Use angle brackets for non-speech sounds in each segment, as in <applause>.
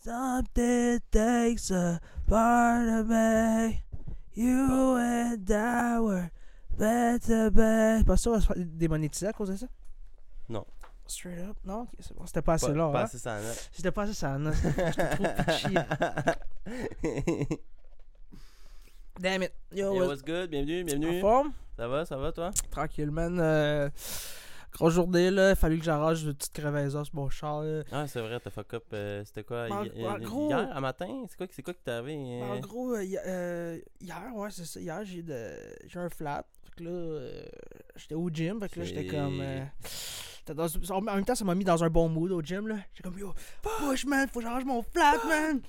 Something takes a part of me. You and I were meant to be. Pas sûr, on va se faire démonétiser à cause de ça? Non. Straight up? Non? Ok, c'est bon. C'était pas assez Pas, long. pas hein? assez ça, là. C'était pas assez ça, non? J'étais trop pitchy. <laughs> Damn it. Yo, Yo, what's what's good? Bienvenue, en bienvenue. forme? Ça va, ça va, toi? Tranquille, man. Euh, grosse journée, là. Il fallu que j'arrange une petite crevaison sur mon char, là. Ah, c'est vrai, t'as fuck up. euh, C'était quoi? En- hi- en hi- gros- Hier, à matin? C'est quoi, quoi qui t'est arrivé? En euh? gros, euh, euh, hier, ouais, c'est ça. Hier, j'ai de- j'ai un flat. Fait que là, euh, j'étais au gym. Fait que là, j'étais comme. euh, dans- en même temps, ça m'a mis dans un bon mood au gym, là. J'étais comme, yo, push, man, faut que j'arrange mon flat, man.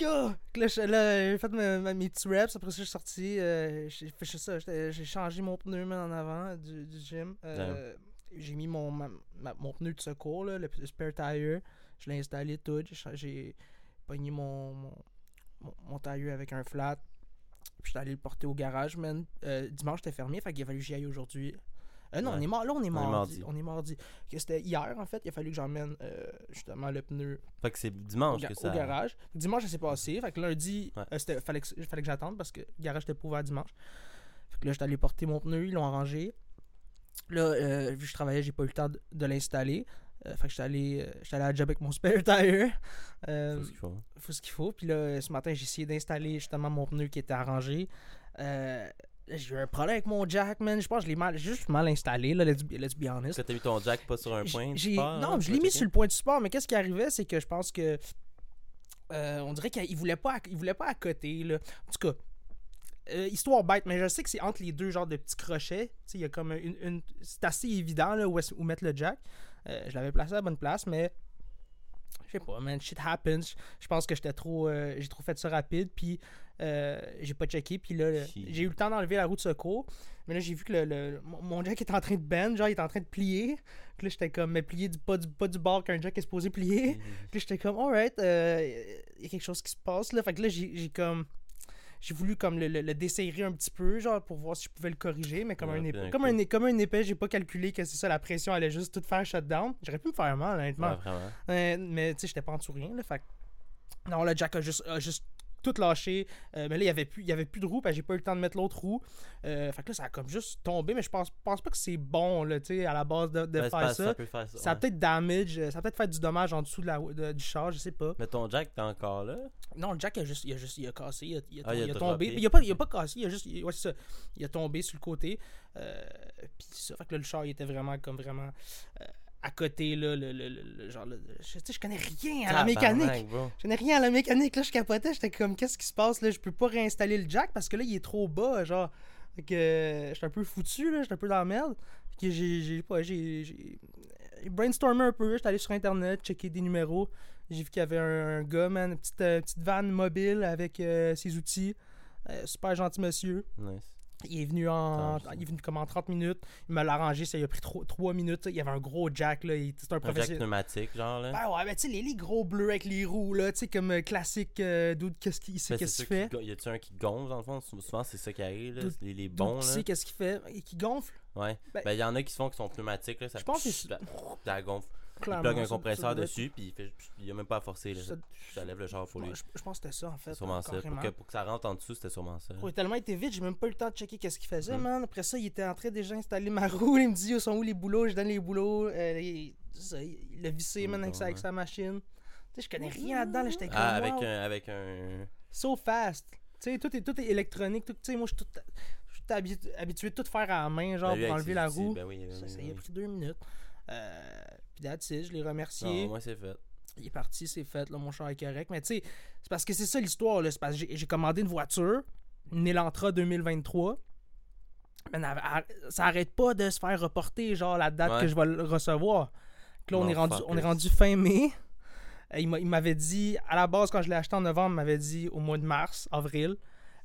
Yo! Que Là, j'ai fait ma- mes petits reps. Après ça, je suis sorti. euh, j'ai fait ça. j'étais- J'ai changé mon pneu, man, en avant du, du gym. Euh, J'ai mis mon, ma- ma- mon pneu de secours, là, le, spare tire. Je l'ai installé tout. J'ai pogné mon, mon, mon, mon tire avec un flat. Puis j'étais allé le porter au garage, man. Euh, dimanche, c'était fermé, fait qu'il a fallu que j'y aille aujourd'hui. Euh, non, Ouais. on est mar- là, on est mardi. On est mardi. Que C'était hier, en fait. Il a fallu que j'emmène euh, justement le pneu Fait que c'est au, dimanche que au ça. garage. Dimanche, ça s'est passé. Fait que lundi, Ouais. c'était- fallait, que, fallait que j'attende parce que le garage était pas ouvert dimanche. Fait que là, j'étais allé porter mon pneu, ils l'ont arrangé. Là, euh, vu que je travaillais, j'ai pas eu le temps de, de l'installer. Euh, fait que j'étais allé, euh, j'étais allé à la job avec mon <laughs> spare tire. Euh, C'est ce qu'il faut. faut ce qu'il faut. Puis là, ce matin, j'ai essayé d'installer justement mon pneu qui était arrangé. Euh, j'ai eu un problème avec mon jack, man. Je pense que je l'ai mal, juste mal installé, là, let's, be- let's be honest. T'as mis ton jack pas sur un point? de support, non, là, je l'ai mis sur le point du support, mais qu'est-ce qui arrivait, c'est que je pense que. euh, on dirait qu'il voulait pas, à- il voulait pas à côté, là. En tout cas. Euh, histoire bête, mais je sais que c'est entre les deux genres de petits crochets. Il y a comme une. une- c'est assez évident là, où, est- où mettre le jack. Euh, je l'avais placé à la bonne place, mais. Je sais pas, man, shit happens. Je pense que j'étais trop. euh, j'ai trop fait ça rapide, puis euh, j'ai pas checké, puis là, j'ai eu le temps d'enlever la roue de secours. Mais là, j'ai vu que le, le- mon- jack est en train de bend, genre, il est en train de plier. Puis là, j'étais comme, mais plier du, pas, du, pas du bord qu'un jack est supposé plier. Mhm. Puis là, j'étais comme, alright, il y a quelque chose qui se passe là. Fait que là, j'ai comme. J'ai voulu comme le, le, le desserrer un petit peu, genre, pour voir si je pouvais le corriger, mais comme Ouais, un d'un Comme un, comme un épée, j'ai pas calculé que c'est ça, la pression allait juste tout faire shutdown. J'aurais pu me faire mal, honnêtement. Ouais. Euh, mais tu sais, j'étais pas en dessous rien, là. Fait Non, le Jack a juste, a juste tout lâché. Euh, mais là, il y avait plus, il y avait plus de roue, j'ai pas eu le temps de mettre l'autre roue. Euh, fait que là, ça a comme juste tombé, mais je pense, pense pas que c'est bon, là, à la base de, Ben, faire pas- ça. peut faire ça. Ça ouais. peut-être damage, euh, ça peut-être fait du dommage en dessous de la, de- du char, je sais pas. Mais ton jack, t'es encore là? Non, le Jack, il a juste, il a juste, il a cassé, il a, il a, Ah, il a tombé. Il a pas, il a pas cassé, il a juste, il- ouais, c'est ça. Il a tombé sur le côté. Euh, puis ça, fait que là, le char, il était vraiment, comme vraiment à côté, là, le, le, le- le genre, là, je, je connais rien à la mécanique. Je connais rien à la mécanique, là, je capotais, j'étais comme, qu'est-ce qui se passe, là, je peux pas réinstaller le jack parce que là, il est trop bas, genre, que j'étais un peu foutu, là, j'étais un peu dans la merde, que j'ai, j'ai, pas, j'ai brainstormé un peu, j'étais allé sur internet, checker des numéros, j'ai vu qu'il y avait un, un gars, man, une petite, euh, petite van mobile avec euh, ses outils, Euh, super gentil monsieur, Nice. Il est venu en. Il est venu comme en 30 minutes. Il me l'a arrangé, ça il a pris 3 minutes. Il y avait un gros jack là. C'est un Un jack pneumatique, genre, là? Ben ouais, ben tu sais, les, les gros bleus avec les roues, là, tu sais, comme euh, classique, euh, dude, qu'est-ce qu'il sait, Ben, qu'est-ce qu'il fait. qu'il go- Y a-tu un qui gonfle, dans le fond? Sou- Souvent, c'est ça qui arrive, là. Les, les bons, qui là. sait qu'est-ce qu'il fait? Et qui gonfle? Ouais. Ben- Ben, il y en a qui se font qui sont pneumatiques, là. Ça, Je pense que c'est- ça, ça gonfle. Il Clairement. plug un ça- ça compresseur être- dessus, puis il fait. Il a même pas à forcer, là. ça- Ça lève le char pour lui. Je, je pense que c'était ça, en fait. Sûrement ça. Pour que, pour que ça rentre en dessous, c'était sûrement ça. Il a tellement été vite, j'ai même pas eu le temps de checker qu'est-ce qu'il faisait, Mm. man. Après ça, il était en train déjà d'installer ma <laughs> roue. Il me dit, où sont où les boulots? Je donne les boulots. Euh, il, il l'a vissé, Mm, man, avec, sa, avec ouais. sa machine. Tu sais, je connais rien là-dedans, là. J'étais comme, Ah, avec wow. un. Avec un... so fast. Tu sais, tout est, tout est électronique. tout- Tu sais, moi, je suis tout, je suis habitu- habitué de tout faire à la main, genre, Ben, pour enlever la roue. Ben oui, ben ça, oui, ça y a pris deux minutes. Euh, puis that's it, je l'ai Non, remercié. moi, c'est fait. Il est parti, c'est fait, là, mon char est correct. Mais tu sais, c'est parce que c'est ça l'histoire, là. C'est parce que j'ai- commandé une voiture, une Elantra 2023. Mais ça arrête pas de se faire reporter, genre, la date Ouais. que je vais le recevoir. Donc là, on est, rendu, on est rendu fin mai. Euh, il m'avait dit, à la base, quand je l'ai acheté en novembre, il m'avait dit au mois de mars, avril.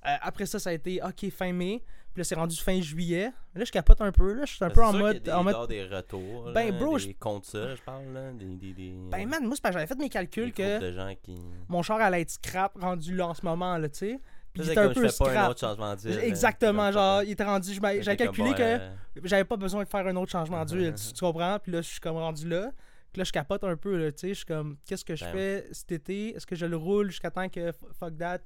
Euh, après ça, ça a été OK, fin mai. Puis là, c'est rendu fin juillet. Là, je capote un peu. Là, je suis un Ben, peu en mode. a en des, mode des retours. Ben, là, bro, des je- contre ça, je parle, là. Des, des, des, ben, man, moi, c'est parce que j'avais fait mes des calculs que de gens qui. mon char allait être scrap rendu là en ce moment, là, tu sais. Puis il était un peu je fais pas un scrap. autre changement d'huile. là. Exactement, genre, il était rendu. J'avais calculé que euh, j'avais pas besoin de faire un autre changement <laughs> d'huile, tu, tu comprends? Puis là, je suis comme rendu là. là, je capote un peu, là, tu sais. Je suis comme, qu'est-ce que je Ben fais cet été? Est-ce que je le roule jusqu'à temps que, fuck that,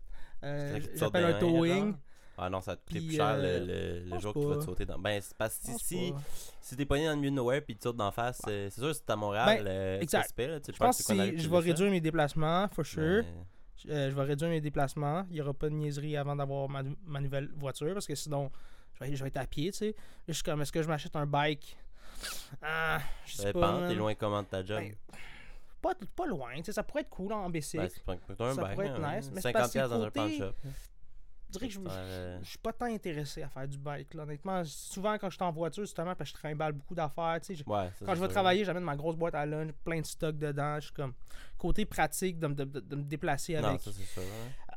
euh, C'est j'appelle un towing? Ah non, ça te coûte Puis, plus cher euh, le, le, le pense jour que tu vas te sauter dans. Ben, c'est parce que si, si t'es pogné dans le milieu de nowhere puis tu te sautes d'en face, euh, c'est sûr que t'es à Montréal, Ben, euh, c'est exact. là, tu Je pense que si je vais ça? réduire mes déplacements, for sure. Mais- Euh, je vais réduire mes déplacements. Il n'y aura pas de niaiserie avant d'avoir ma, ma nouvelle voiture parce que sinon, je vais, je vais être à pied, tu sais. Là, je suis comme, est-ce que je m'achète un bike? Ah, je sais pas. dépend, t'es loin comment de ta job? Ben, Pas, pas loin. Ça pourrait être cool en BC. Ben, ça bail, pourrait être hein, nice, mais c'est 50$ parce que dans un côté- shop. je dirais que je, Euh, je suis pas tant intéressé à faire du bike, là, honnêtement. Souvent, quand je suis en voiture, justement, parce que je trimballe beaucoup d'affaires, tu sais. je- Ouais, Quand je vais travailler, j'amène ma grosse boîte à lunch, plein de stock dedans. Je suis comme, côté pratique de, me- de- de- de me déplacer Non, avec. ça hein.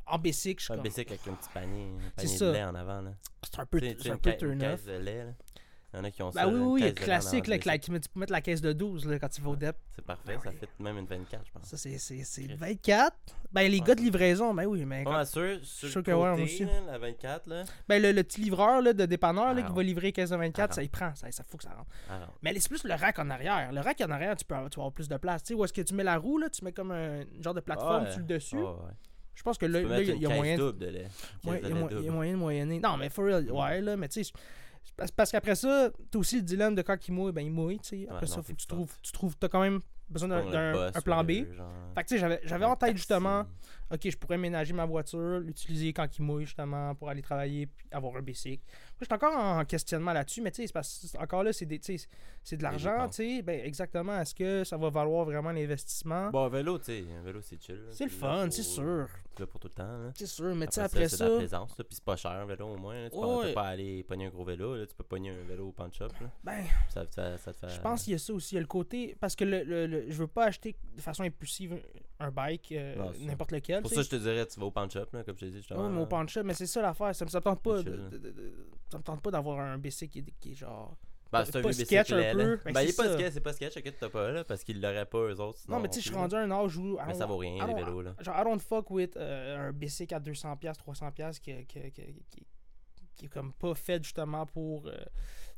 En basic, je suis Un comme, bicycle avec un petit panier, un panier de ça. lait en avant. c'est un peu, un peu turn off. Il y en a qui ont ça. oui, oui, lait en classique, là, la- tu peux mettre la caisse de 12 là, quand tu vas au DEP. C'est parfait, Ben ça oui. fait même une 24, je pense. Ça, c'est, c'est, c'est Chris. 24. Ben, les Ouais. gars de livraison, ben oui, mais. Quand- sûr, sur sûr le que ouais, côté, aussi. là, la 24, là. Ben, le, le petit livreur là, de dépanneur là, Ah, qui va ouais. livrer caisse de 24, Ah, ça y prend. Ça, ça faut que ça rentre. Alors, Mais c'est plus le rack en arrière. Le rack en arrière, tu peux avoir, tu avoir plus de place. Tu sais, où est-ce que tu mets la roue, là, tu mets comme un genre de plateforme Ouais. sur le dessus. ouais, ouais. Je pense que là, il y a- y a moyen Ouais, il y, a y a moyen de moyenner. Non, mais for real, ouais, là, mais tu sais, parce- parce qu'après ça, t'as aussi le dilemme de quand il mouille, ben il mouille, tu sais. Après Ouais, ça, non, faut que tu trouves, tu trouves, t'as quand même besoin d'un, plan B. genre- Fait que tu sais, j'avais, en tête justement, ok, je pourrais ménager ma voiture, l'utiliser quand il mouille justement pour aller travailler, puis avoir un bicycle. Moi, je suis encore en questionnement là-dessus, mais tu sais, parce encore là, c'est, des, c'est de l'argent, tu sais. Ben, exactement. Est-ce que ça va valoir vraiment l'investissement? Bon, un vélo, tu sais, un vélo, c'est chill. c'est le fun, c'est sûr. Pour tout le temps. là. C'est sûr, mais tu sais, Après ça, ça. c'est de la plaisance, là, puis c'est pas cher un vélo au moins. là. Tu peux Ouais. t'as pas aller pogner un gros vélo, là. tu peux pogner un vélo au pawn shop. Là. ben, Ça, ça, ça te fait. Je pense qu'il y a ça aussi. Il y a le côté. Parce que le, le- le- je veux pas acheter de façon impulsive un bike, euh, Non, c'est ça. n'importe lequel. Pour tu ça, sais. je te dirais, tu vas au pawn shop, là, comme je t'ai dit. justement, Ouais, mais au là. shop, mais c'est ça l'affaire. Ça, me- ça me tente pas. C'est de- chill. de- de- ça me tente pas d'avoir un BC qui est, qui est genre. Ben, c'est un pas sketch bicycle, un peu. Ben, Ben, il est pas sketch, c'est pas sketch, t'as pas, là, parce qu'ils l'auraient pas eux autres. non, mais tu sais, je suis rendu à un âge où. Mais ça vaut rien, les vélos, là. Genre, I don't fuck with euh, un BC à 200$, 300$ qui, qui, qui, qui, qui est comme pas fait justement pour. euh,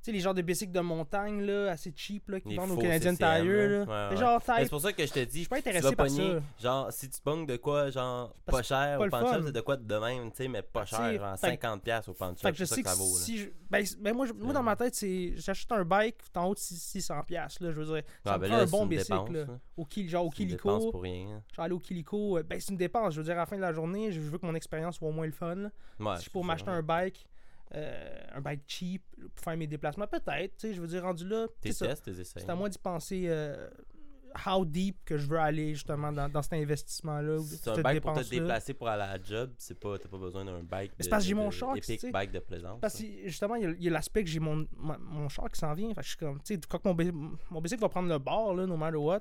sais, les genres de bicycles de montagne, là, assez cheap, là, qui Les vendent au faux Canadian Tire. Ouais, ouais. genre, c'est pour ça que je te dis, je suis pas intéressé par pogner, ça. genre, si tu pognes de quoi, genre, pas cher pas au fun. c'est de quoi de même, tu sais, mais pas cher, genre fait que- 50$ au shop, Fait que je ça sais que ça vaut, si je. Ben, ben moi, je- moi, dans ma tête, c'est. J'achète un bike en haut de 600$. piastres, Là, je veux dire, ça Ah, me ben prend là, un bon bicycle. Là. Au, genre au Kilico. pour rien. hein. Genre aller au Kilico. euh, Ben, c'est une dépense. Je veux dire, à la fin de la journée, je veux que mon expérience soit au moins le fun. si je ça, m'acheter un bike. Euh, un bike cheap pour faire mes déplacements, peut-être, tu sais, je veux dire, rendu là, Tes c'est ça. tests, tes essais. c'est à moi d'y penser euh, how deep que je veux aller justement dans, dans cet investissement-là. C'est un bike pour te déplacer pour aller à la job, c'est pas, t'as pas besoin d'un bike. Mais c'est parce que j'ai mon char, sais. bike de plaisance. Parce que justement, il y a- l'aspect que j'ai mon, mon char qui s'en vient. Fait que je suis comme, tu sais, quand mon, mon bicycle va prendre le bord, là, no matter what,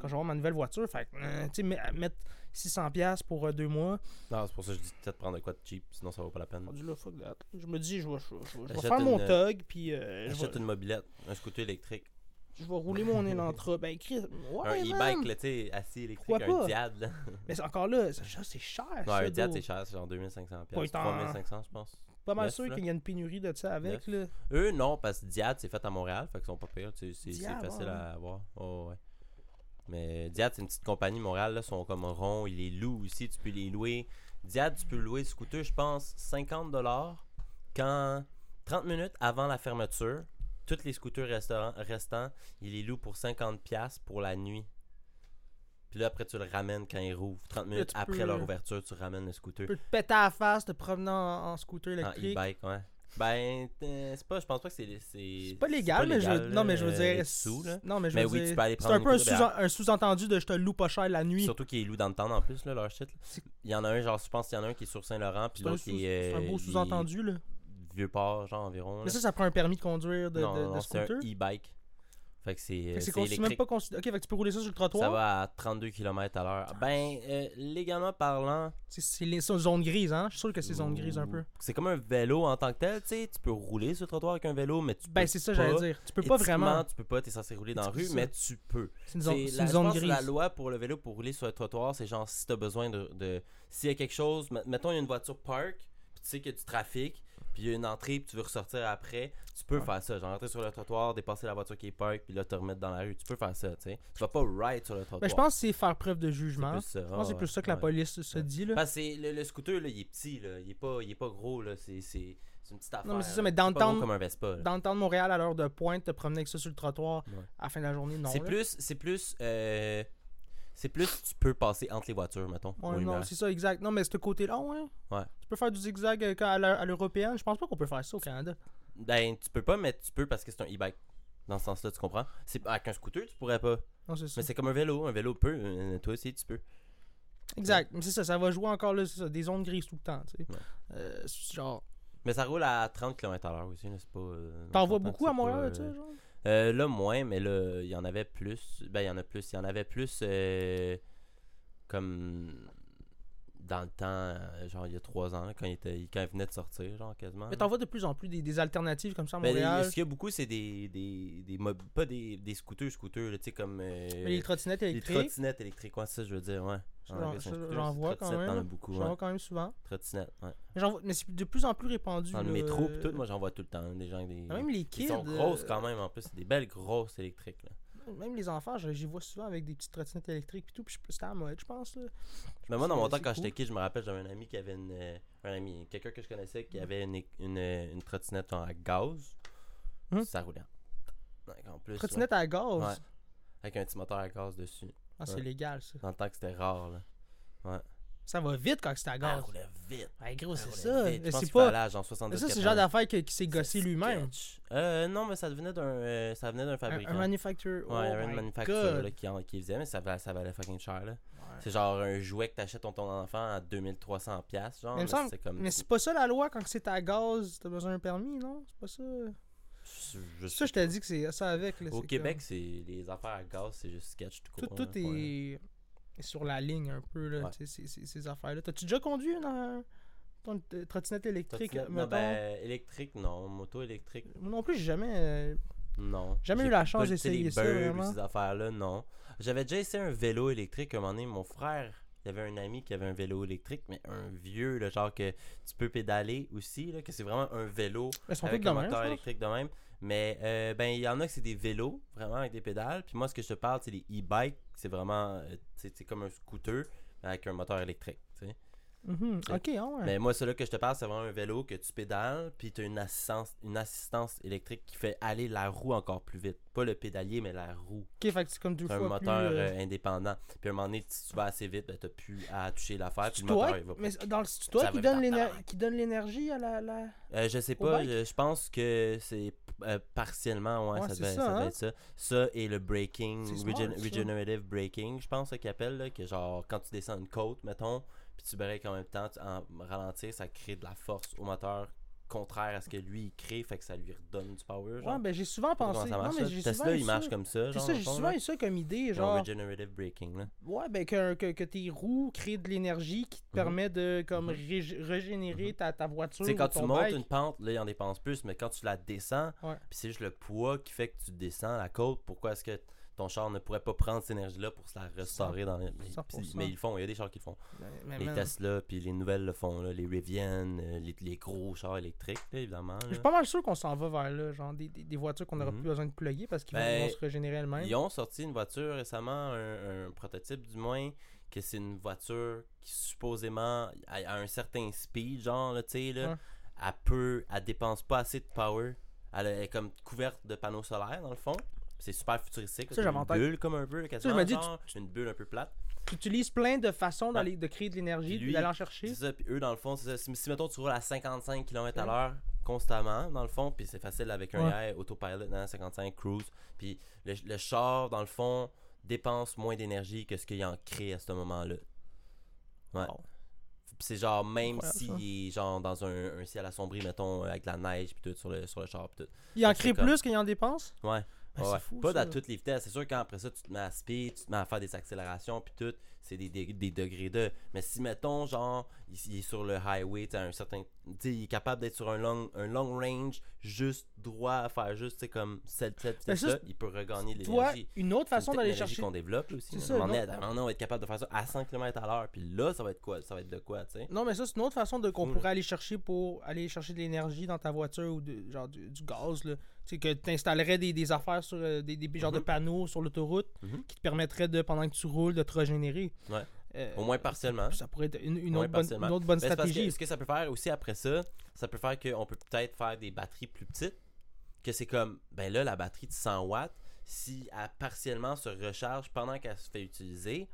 quand je vais avoir ma nouvelle voiture, fait que, euh, tu sais, met- mettre 600$ pour euh, deux mois, Non, c'est pour ça que je dis peut-être prendre de quoi de cheap, sinon ça vaut pas la peine. rendu là, fuck that. Je me dis, je vais, je vais- je vais- je vais Achète faire mon une- tug, puis euh, je, Achète vais, une mobilette, un scooter électrique, je vais rouler mon Elantra. Ben, Chris, ouais, un man. e-bike, là, tu sais, assis électrique, Pourquoi un pas? Diad, là. Mais c'est- encore là, ça, ça, c'est cher. Ça, un Diad, c'est cher, c'est genre 2500$, Ouais, piastres, t'en- 3500$, je pense. Pas mal neuf, sûr là. qu'il y a une pénurie de ça avec, là. Eux, non, parce que Diad, c'est fait à Montréal, fait qu'ils sont pas pires, tu sais, c'est c'est Diad, facile ouais. à avoir. Oh, ouais. Mais Diad, c'est une petite compagnie Montréal, là, sont comme ronds, ils les louent aussi, tu peux les louer. Diad, tu peux louer le scooter, je pense, 50$ quand 30 minutes avant la fermeture, tous les scooters restaurants, restants, ils les louent pour 50$ pour la nuit. Puis là, après, tu le ramènes quand ils rouvrent. 30 minutes après peux- leur ouverture, tu ramènes le scooter. Tu peux te péter à la face te promenant en, en scooter En électrique. e-bike, ouais. Ben, euh, c'est pas, je pense pas que c'est. C'est C'est pas légal, mais je veux, non, mais je veux dire. Sous, là. Non, mais je veux oui, dire, tu peux aller C'est un peu un, sous-entendu de je te loue pas cher la nuit. Surtout qu'ils louent dans le temps en plus, là, leur shit. Il y en a un, genre, je pense qu'il y en a un qui est sur Saint-Laurent, puis l'autre qui est. c'est un euh, beau est sous-entendu, là. Vieux port, genre environ. Mais ça, ça prend un permis de conduire de, non, c'est un scooter? e-bike. Fait que c'est c'est même pas considéré. Ok, fait que tu peux rouler ça sur le trottoir? Ça va à 32 km à l'heure. Ben, euh, légalement parlant, C'est- les c'est zone grise, hein? Je suis sûr que c'est zone grise un peu. c'est comme un vélo en tant que tel, tu sais. Tu peux rouler sur le trottoir avec un vélo, mais tu Ben, peux c'est ça, j'allais dire. Tu peux pas vraiment. Tu peux pas, t'es censé rouler dans la rue, mais tu peux. C'est une zone, la, une zone grise. la loi pour le vélo pour rouler sur le trottoir, c'est genre si t'as besoin de, de- s'il y a quelque chose, met- mettons il y a une voiture park, puis tu sais qu'il y a du trafic, puis il y a une entrée, puis tu veux ressortir après, tu peux Ouais. faire ça. Genre rentrer sur le trottoir, dépasser la voiture qui est park, puis là te remettre dans la rue. Tu peux faire ça, tu sais. Tu vas pas ride sur le trottoir. Ben, je pense que c'est faire preuve de jugement. Je pense que c'est Ah, plus ça que la police se dit. Là. Parce que c'est- le, le scooter, là, il est petit, là. Il est pas, il est pas gros, là. C'est, c'est, c'est une petite affaire. Non, mais c'est ça, mais dans le temps- comme un Vespa. Dans le temps de Montréal, à l'heure de pointe, te promener avec ça sur le trottoir Ouais. à la fin de la journée, non. c'est plus, c'est plus, euh, c'est plus, tu peux passer entre les voitures, mettons. Ouais, non, c'est ça, exact. Non, mais ce côté-là, ouais. Ouais. Tu peux faire du zigzag euh, à l'eu- à l'européenne. Je pense pas qu'on peut faire ça au Canada. Ben, tu peux pas, mais tu peux parce que c'est un e-bike. Dans ce sens-là, tu comprends? C'est, avec un scooter, tu pourrais pas. Non, c'est ça. Mais c'est comme un vélo. Un vélo peut. euh, Toi aussi, tu peux. Exact. Mais c'est ça, ça va jouer encore là, ça, des zones grises tout le temps. tu sais. Ouais. Euh, genre. Mais ça roule à 30 km à l'heure aussi. C'est pas. euh, T'en vois beaucoup à Montréal, tu sais, genre? Euh, là, moins, mais là, il y en avait plus. Ben, il y en a plus. Il y en avait plus. euh, comme. Dans le temps, euh, genre il y a 3 ans, quand, il était, quand il venait de sortir, genre quasiment. Mais t'en vois de plus en plus des, des alternatives comme ça à Ben, Montréal. ce qu'il y a beaucoup, c'est des, des, des mob- pas des, des scooters, scooters, tu sais, comme. euh, Mais les trottinettes les électriques, trottinettes électriques, ouais, ça, je veux dire, ouais. J'en- vois quand même, j'en ouais. vois quand même souvent. Trottinette, ouais. Mais, j'en vois- mais c'est de plus en plus répandu. Dans le métro, pis tout, moi j'en vois tout le temps. Des gens, des. Même les kids. Ils sont grosses euh, quand même en plus, c'est des belles grosses électriques, là. Même les enfants, j'y vois souvent avec des petites trottinettes électriques et tout. Puis je- c'était à la mode, je pense. Là. Mais moi, dans mon temps, quand cool. j'étais kid, je me rappelle, j'avais un ami qui avait une. euh, un ami, quelqu'un que je connaissais qui avait une, une, euh, une trottinette à gaz. Hum? Ça roulait. Ouais, En plus. Trottinette à gaz? Ouais. Avec un petit moteur à gaz dessus. Ah, c'est Ouais. légal, ça. Dans le temps que c'était rare, là. Ça va vite quand c'est à gaz. elle roulait vite. Ouais, gros, c'est ça. C'est pas. genre mais 70 ça, c'est le genre d'affaire qui, qui s'est gossé lui-même. Euh, non, mais ça venait d'un euh, ça venait d'un Un, fabricant. un manufacturer. Ouais, il y avait oh une my manufacture God. là, qui, faisait, mais ça, valait- ça valait fucking cher. Là. Ouais. C'est genre un jouet que t'achètes ton, ton enfant à 2300$, piastres, genre. Mais c'est comme. Mais c'est pas ça la loi quand c'est à gaz, t'as besoin d'un permis, non? C'est pas ça. je, Ça, je t'ai dit que c'est ça avec. Là, Au Québec, c'est les affaires à gaz, c'est juste sketch tout court. tout, est sur la ligne un peu, là, Ouais. ces, affaires-là. T'as-tu déjà conduit une, ton euh, trottinette électrique? Trottinette, non, ben, électrique, non. Moto électrique, non plus, j'ai jamais. euh, non. Jamais eu la chance d'essayer ça, vraiment. ces affaires-là, non. J'avais déjà essayé un vélo électrique à un moment donné. Mon frère, il y avait un ami qui avait un vélo électrique, mais un vieux, le genre que tu peux pédaler aussi, là, que c'est vraiment un vélo avec un même, moteur électrique de même. Mais euh, ben il y en a que c'est des vélos, vraiment avec des pédales. Puis moi, ce que je te parle, c'est les e-bikes. C'est vraiment, euh, c'est comme un scooter avec un moteur électrique. Tu. Mhm. C'est- Ok, ah ouais. Mais moi, celui que je te parle, c'est vraiment un vélo que tu pédales, puis tu as une assistance, une assistance électrique qui fait aller la roue encore plus vite. Pas le pédalier, mais la roue. Ok, fait que c'est comme deux un moteur plus. euh, euh, indépendant. Puis à un moment donné, si tu vas assez vite, ben, t'as plus à toucher l'affaire, puis le moteur, il va mais dans le c'est toi qui donne, l'énergie à la, la... Euh, je sais pas, bike? je, je pense que c'est euh, partiellement, ouais, Ouais, ça, devait, ça, ça devait hein? être ça. Ça et le braking, smart, regenerative braking, je pense ça qu'ils appellent, là, que genre quand tu descends une côte, mettons, puis tu breaks en même temps, tu- en ralentir, ça crée de la force au moteur contraire à ce que lui il crée, fait que ça lui redonne du power. Genre. Ouais, ben j'ai souvent pensé. comment ça marche, non, mais ça. j'ai Tesla, souvent eu il marche ça. comme ça. C'est ça, j'ai souvent eu ça comme idée, genre. regenerative braking, là. Ouais, ben que, que, que tes roues créent de l'énergie qui te Mhm. permet de comme Mhm. rég- régénérer Mhm. ta, ta voiture. Tu sais, quand ou tu montes bike. une pente, là, il en dépense plus, mais quand tu la descends, Ouais. puis c'est juste le poids qui fait que tu descends la côte, pourquoi est-ce que ton char ne pourrait pas prendre cette énergie-là pour se la restaurer dans les... mais, 100%. mais ils le font, il y a des chars qui le font. Ben, mais les Tesla, puis les nouvelles le font, là, les Rivian, euh, les, les gros chars électriques, là, évidemment. Je suis pas mal sûr qu'on s'en va vers là, genre des, des, des voitures qu'on n'aura Mhm. plus besoin de plugger parce qu'ils vont- Ben, vont se régénérer elles-mêmes. Ils ont sorti une voiture récemment, un, un prototype du moins, que c'est une voiture qui supposément, à, à un certain speed, genre, tu sais, là, elle peut, elle dépense pas assez de power. Elle est comme couverte de panneaux solaires, dans le fond. C'est super futuristique. C'est une bulle comme un peu, quasiment, je dis, genre, une bulle un peu plate. Tu utilises plein de façons de créer de l'énergie, d'aller en chercher. C'est ça, puis eux, dans le fond, c'est ça. Si, si, mettons, tu roules à 55 km à l'heure constamment, dans le fond, puis c'est facile avec un Ouais. AI, autopilot, dans 55 cruise, puis le, le char, dans le fond, dépense moins d'énergie que ce qu'il en crée à ce moment-là. Ouais. C'est genre, même s'il est genre dans un, un ciel assombri, mettons, avec de la neige, puis tout, sur le, sur le char, puis tout. Il en crée comme- plus qu'il en dépense? Ouais. Ben, Ouais, c'est fou, pas ça. dans toutes les vitesses. C'est sûr qu'après ça, tu te mets à speed, tu te mets à faire des accélérations, puis tout, c'est des, des, des degrés de. Mais si, mettons, genre, il, il est sur le highway, tu un certain. Tu sais, il est capable d'être sur un long, un long range, juste droit, à faire juste, tu sais, comme cette, cette Ben, ça, il peut regagner de l'énergie. une autre façon d'aller chercher. qu'on développe aussi. Ça, moment donné, on va être capable de faire ça à 100 km à l'heure, puis là, ça va être quoi? Ça va être de quoi, tu sais? Non, mais ça, c'est une autre façon de qu'on pourrait aller chercher pour aller chercher de l'énergie dans ta voiture ou de, genre du, du gaz. Là. Tu sais, que tu installerais des, des affaires sur euh, des, des genres de Mhm. panneaux sur l'autoroute Mhm. qui te permettraient de, pendant que tu roules, de te régénérer. Ouais. Euh, Au moins partiellement. Ça pourrait être une, une autre, bonne, partiellement. une autre bonne Ben, que stratégie. ce que ça peut faire aussi après ça, ça peut faire qu'on peut peut-être faire des batteries plus petites. Que c'est comme, ben là, la batterie de 100 watts, si elle partiellement se recharge pendant qu'elle se fait utiliser,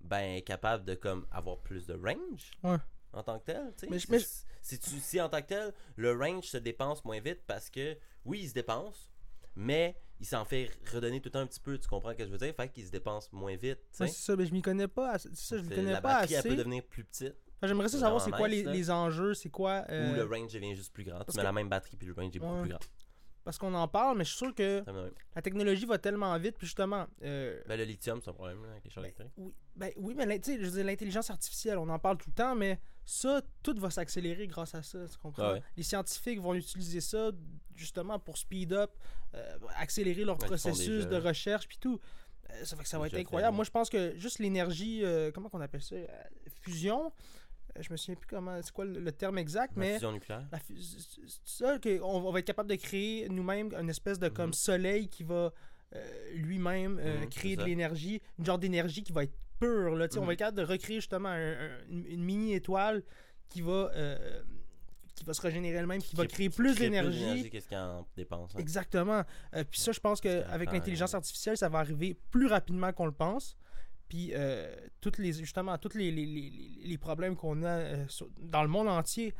ben elle est capable de comme avoir plus de range Ouais. en tant que tel. Mais je- Si- mais je- si, tu, si en tant que tel, le range se dépense moins vite parce que, oui, il se dépense, mais il s'en fait redonner tout le temps un petit peu. Tu comprends ce que je veux dire? Fait qu'il se dépense moins vite. Ouais, c'est ça, mais je m'y connais pas. c'est ça, je m'y connais la pas batterie, elle assez. peut devenir plus petite. Enfin, J'aimerais ça savoir c'est quoi les, les enjeux, c'est quoi. euh, Ou le range devient juste plus grand. parce Tu mets que- la même batterie puis le range est beaucoup Ouais. plus grand. Parce qu'on en parle, mais je suis sûr que la technologie va tellement vite. Puis justement, euh, Ben, le lithium, c'est un problème là, avec les Ben, électriques. oui, ben, oui, mais l'intelligence artificielle, on en parle tout le temps, mais ça, tout va s'accélérer grâce à ça, tu comprends? Ah. Les scientifiques vont utiliser ça justement pour speed up, euh, accélérer leur Ouais, processus de recherche puis tout. Euh, ça fait que ça va être fait, incroyable. Moi, je pense que juste l'énergie, euh, comment qu'on appelle ça? Fusion, je me souviens plus comment, c'est quoi le, le terme exact, La mais... fusion nucléaire? La fu- ça qu'on on va être capable de créer nous-mêmes une espèce de comme Mhm. soleil qui va lui-même Mhm, créer de l'énergie, une genre d'énergie qui va être pure. Là, Tu sais, On va être capable de recréer justement un- un- une, une mini-étoile qui va euh, qui va se régénérer elle-même, qui va Crée- créer plus d'énergie. qu'est-ce qu'il en dépense. hein. Exactement. Euh, puis ça, je pense qu'avec l'intelligence artificielle, ça va arriver plus rapidement qu'on le pense. Puis euh, toutes les, justement, tous les, les, les- les problèmes qu'on a euh, sur- dans le monde entier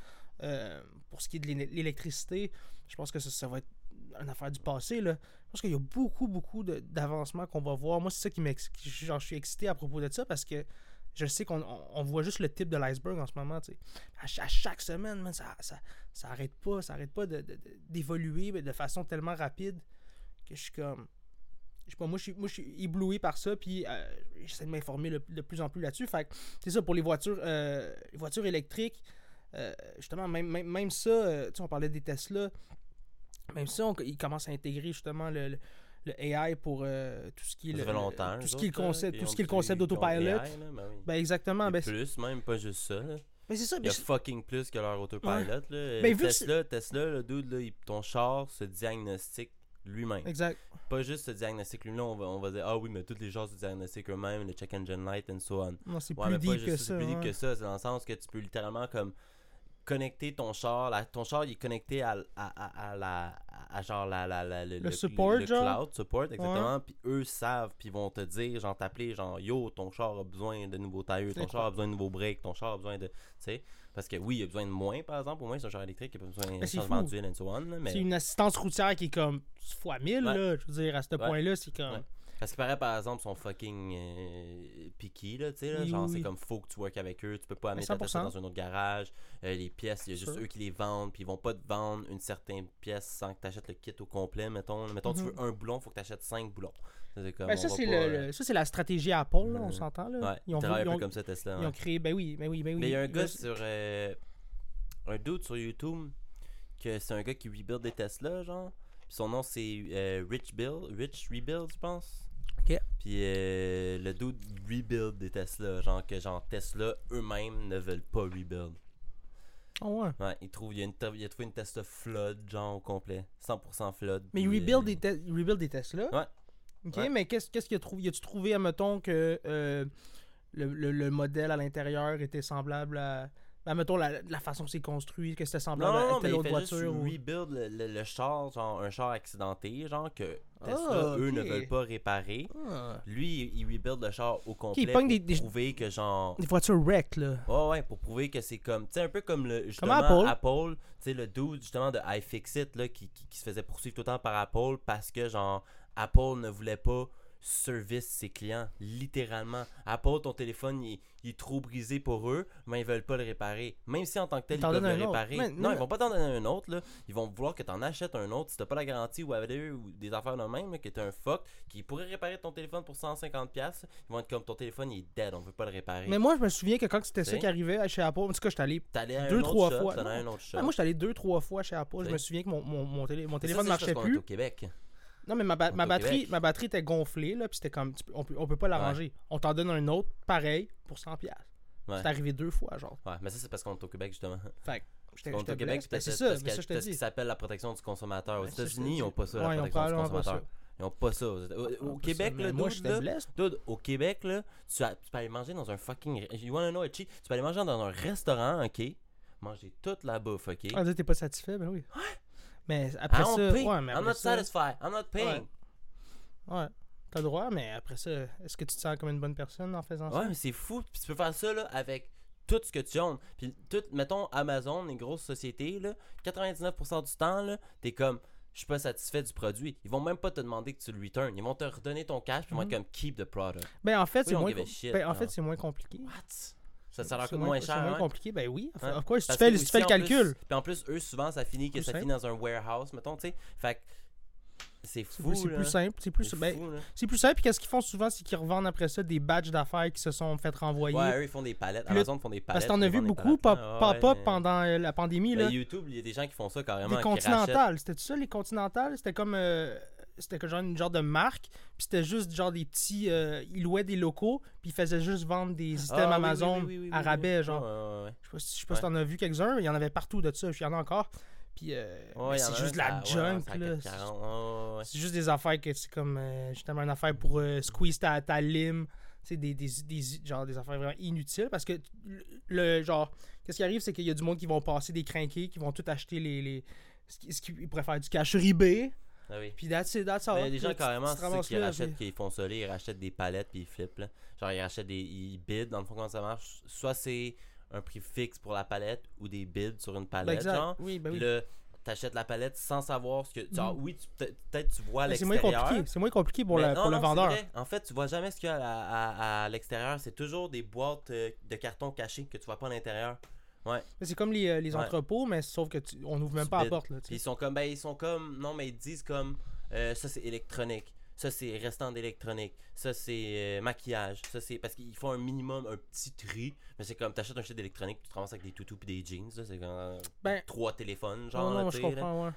pour ce qui est de l'électricité, je pense que ça, ça va être une affaire du passé. Là. Je pense qu'il y a beaucoup, beaucoup d'avancements qu'on va voir. Moi, c'est ça qui m'ex- qui- genre, je suis excité à propos de ça parce que je sais qu'on on- voit juste le type de l'iceberg en ce moment. À, ch- à chaque semaine, ça, ça, ça arrête pas, ça arrête pas de- de- de- d'évoluer façon tellement rapide que je suis comme. Je sais pas, moi je suis, moi, je suis ébloui par ça, puis euh, j'essaie de m'informer de plus en plus là-dessus. Fait c'est ça pour les voitures, euh, les voitures électriques. euh, justement, même, même, même ça, euh, tu sais, on parlait des Tesla. Même ça, on- ils commencent à intégrer justement le- le AI pour euh, tout ce qui est le, tout ce qui est le concept, tout ce qui est le concept d'autopilot. Ben oui. Ben exactement. Ben, c'est- plus, même pas juste ça. là. ben, c'est ça. Il y a fucking plus que leur autopilot. Là. Ben, Tesla, Tesla, le dude, là, ton char se diagnostique lui-même. exact. Pas juste se diagnostique lui-même, on va, on va dire Ah oui, mais tous les chars se diagnostiquent eux-mêmes, le check engine light and so on. Non, c'est Ouais, plus mais deep que ça. c'est plus deep que ça. C'est dans le sens que tu peux littéralement comme connecter ton char. la- ton char il est connecté à, à, à, à la à genre la, la, la- le, Le support, le genre? cloud support exactement puis eux savent puis ils vont te dire genre t'appeler genre yo ton char a besoin de nouveaux tailleurs ton char a besoin de nouveaux breaks ton char a besoin de tu sais parce que oui il a besoin de moins par exemple au moins c'est un char électrique il a pas besoin c'est changement d'huile and so on mais C'est une assistance routière qui est comme fois 1000, Ouais. là. Je veux dire, à ce Ouais. point-là, c'est comme. Ouais. Parce qu'il paraît, par exemple, sont fucking euh, picky, là, tu sais, là, Oui, genre, oui, c'est comme faut que tu work avec eux, tu peux pas amener Ben, ta Tesla 100%. dans un autre garage, Euh, les pièces, il y a juste eux qui les vendent, puis ils vont pas te vendre une certaine pièce sans que tu achètes le kit au complet, mettons, mettons tu Mhm. veux un boulon, faut que tu achètes 5 boulons. Comme, Ben, ça, c'est pas, le, le- ça, c'est la stratégie Apple, là, on Mhm. s'entend. Là. Ouais, ils, ont, ils ont- comme ça, Tesla. ils ont créé. Ben oui, ben oui, ben oui. Mais il y a un gars sur. euh, un dude sur YouTube, que c'est un gars qui rebuild des Tesla, genre. Son nom, c'est euh, Rich Bill. Rich Rebuild, je pense. Ok. Puis euh, le dude rebuild des Tesla, genre que genre Tesla eux-mêmes ne veulent pas rebuild. Ah ouais. Ouais, il trouve, il a, une, il a trouvé une Tesla flood, genre au complet. 100% flood. Mais il rebuild, euh, des rebuild des Tesla? Ouais. Ok, Ouais. mais qu'est-ce qu'est-ce qu'il a trouvé As-tu trouvé, admettons, que euh, le, le- le modèle à l'intérieur était semblable à. Ben, admettons, la, la façon que c'est construit, que c'était semblable non, à mais telle autre voiture. ou- rebuild le, le- le char, genre un char accidenté, genre que Tesla, Ah, eux, ne veulent pas réparer. Ah. Lui, il, il rebuild le char au complet pour des- des- prouver que genre... Des voitures wreck, là. Ouais, ouais, pour prouver que c'est comme... Tu sais, un peu comme le... Justement, Apple. Apple. tu sais, le dude, justement, de iFixit, là, qui, qui, qui se faisait poursuivre tout le temps par Apple parce que, genre, Apple ne voulait pas service ses clients, littéralement. Part ton téléphone, il, il est trop brisé pour eux, mais ils veulent pas le réparer. Même si en tant que tel, Ils peuvent le réparer. Mais- non, mais- ils vont pas t'en donner un autre, là. Ils vont vouloir que t'en achètes un autre si t'as pas la garantie ou ou des affaires de même, là, que t'es un fuck, qui pourrait réparer ton téléphone pour 150$. piastres. Ils vont être comme ton téléphone, il est dead, on veut pas le réparer. Mais moi, je me souviens que quand c'était ça qui arrivait chez Apple, en tout cas, j'étais allé. Deux, trois shop, fois. Non. un autre. Ah, moi, j'étais allé deux, trois fois chez Apple. Je me souviens que mon, mon, mon, télé- mon Mais téléphone ne marchait plus. au Québec. Non, mais ma, ba- ma batterie, ma batterie était gonflée, là, puis c'était comme, tu on peut, on peut pas l'arranger. On t'en donne un autre, pareil, pour 100$. piastres. Ouais. C'est arrivé deux fois, genre. Ouais, mais ça, c'est parce qu'on est au Québec, justement. Fait que On est au Québec, c'est ça, que dis. ça s'appelle la protection du consommateur. Aux États-Unis, ils ont pas ça, Ouais, la protection du consommateur. Ils ont pas ça. Au, Québec, là, moi, au Québec, là, tu, peux aller manger dans un fucking. You wanna know a cheat? Tu peux aller manger dans un restaurant, ok? Manger toute la bouffe, ok? Ah, t'es pas satisfait, ben oui. Mais après I don't ça, pay. ouais, mais I'm après not ça, satisfied. I'm not paying. ouais, t'as le droit, mais après ça, est-ce que tu te sens comme une bonne personne en faisant Ouais, ça? mais c'est fou. Puis tu peux faire ça là, avec tout ce que tu owns. Puis tout, mettons Amazon, les grosses sociétés, là, 99% du temps, là, t'es comme, je suis pas satisfait du produit. Ils vont même pas te demander que tu le return. Ils vont te redonner ton cash, puis ils vont être Mhm. comme keep the product. Ben en fait, c'est moins, give a com- shit, ben, en fait, c'est moins compliqué. What? Ça, ça leur C'est coûte moins c'est cher. moins hein? compliqué, ben oui. Of Hein? course, si tu fais, que si tu fais le plus- calcul. Puis en plus, eux, souvent, ça finit que ça simple. finit dans un warehouse, mettons, tu sais. Fait que c'est C'est fou. c'est plus simple. C'est plus, C'est ben, c'est plus simple. Puis qu'est-ce qu'ils font souvent, c'est qu'ils revendent après ça des badges d'affaires qui se sont fait renvoyer. Ouais, eux, ils font des palettes. Puis Amazon font des palettes. Parce que t'en as vu beaucoup palettes, pop, là. pop Ouais, up mais- pendant euh, la pandémie. Ben, Là. YouTube, il y a des gens qui font ça carrément. Les continentales, c'était ça, les continentales? C'était comme. euh, c'était genre une genre de marque, puis c'était juste genre des petits. euh, ils louaient des locaux, puis ils faisaient juste vendre des Ah, systèmes oui, Amazon oui, oui, oui, oui, à rabais, genre. Ouais, ouais, ouais. Je sais pas si, je sais pas si Ouais. t'en as vu quelques-uns, mais il y en avait partout de ça, puis il y en a encore. Puis euh, Ouais, c'est juste de la ça- junk, ça a là. 440, ouais, ouais. C'est juste des affaires que c'est comme euh, justement une affaire pour euh, squeeze ta, ta lime. C'est des, des, des, genre, des affaires vraiment inutiles parce que le, le- genre, qu'est-ce qui arrive, c'est qu'il y a du monde qui vont passer des crinqués, qui vont tout acheter les. les ce qui- ce qu'ils pourraient faire du cash eBay. Ah oui. Puis that's it, that's all. Il y a des gens carrément, qui rachètent, qui font ça, ils rachètent des palettes puis ils flippent. Là. Genre, ils rachètent des. Ils bid, dans le fond, comment ça marche. Soit c'est un prix fixe pour la palette ou des bids sur une palette, exact. genre. Oui, ben Puis oui. là, t'achètes la palette sans savoir ce que. Genre, Mhm. oui, peut-être tu vois à Mais c'est moins l'extérieur. compliqué. C'est moins compliqué pour, le, non, pour le non, vendeur. vrai. En fait, tu vois jamais ce qu'il y a à, à- à l'extérieur. C'est toujours des boîtes euh, de carton cachées que tu vois pas à l'intérieur. Mais C'est comme les, euh, les Ouais. entrepôts, mais sauf que tu- on ouvre même pas la porte. Là, ils sont comme, ben, ils sont comme, non, mais ils disent comme, euh, ça c'est électronique, ça c'est restant d'électronique, ça c'est euh, maquillage, ça c'est. Parce qu'ils font un minimum, un petit tri, mais c'est comme, t'achètes un shit d'électronique, tu te ramasses avec des toutous puis des jeans, c'est comme euh, Ben, trois téléphones, genre, non, là, je tu sais, là. comprends, ouais.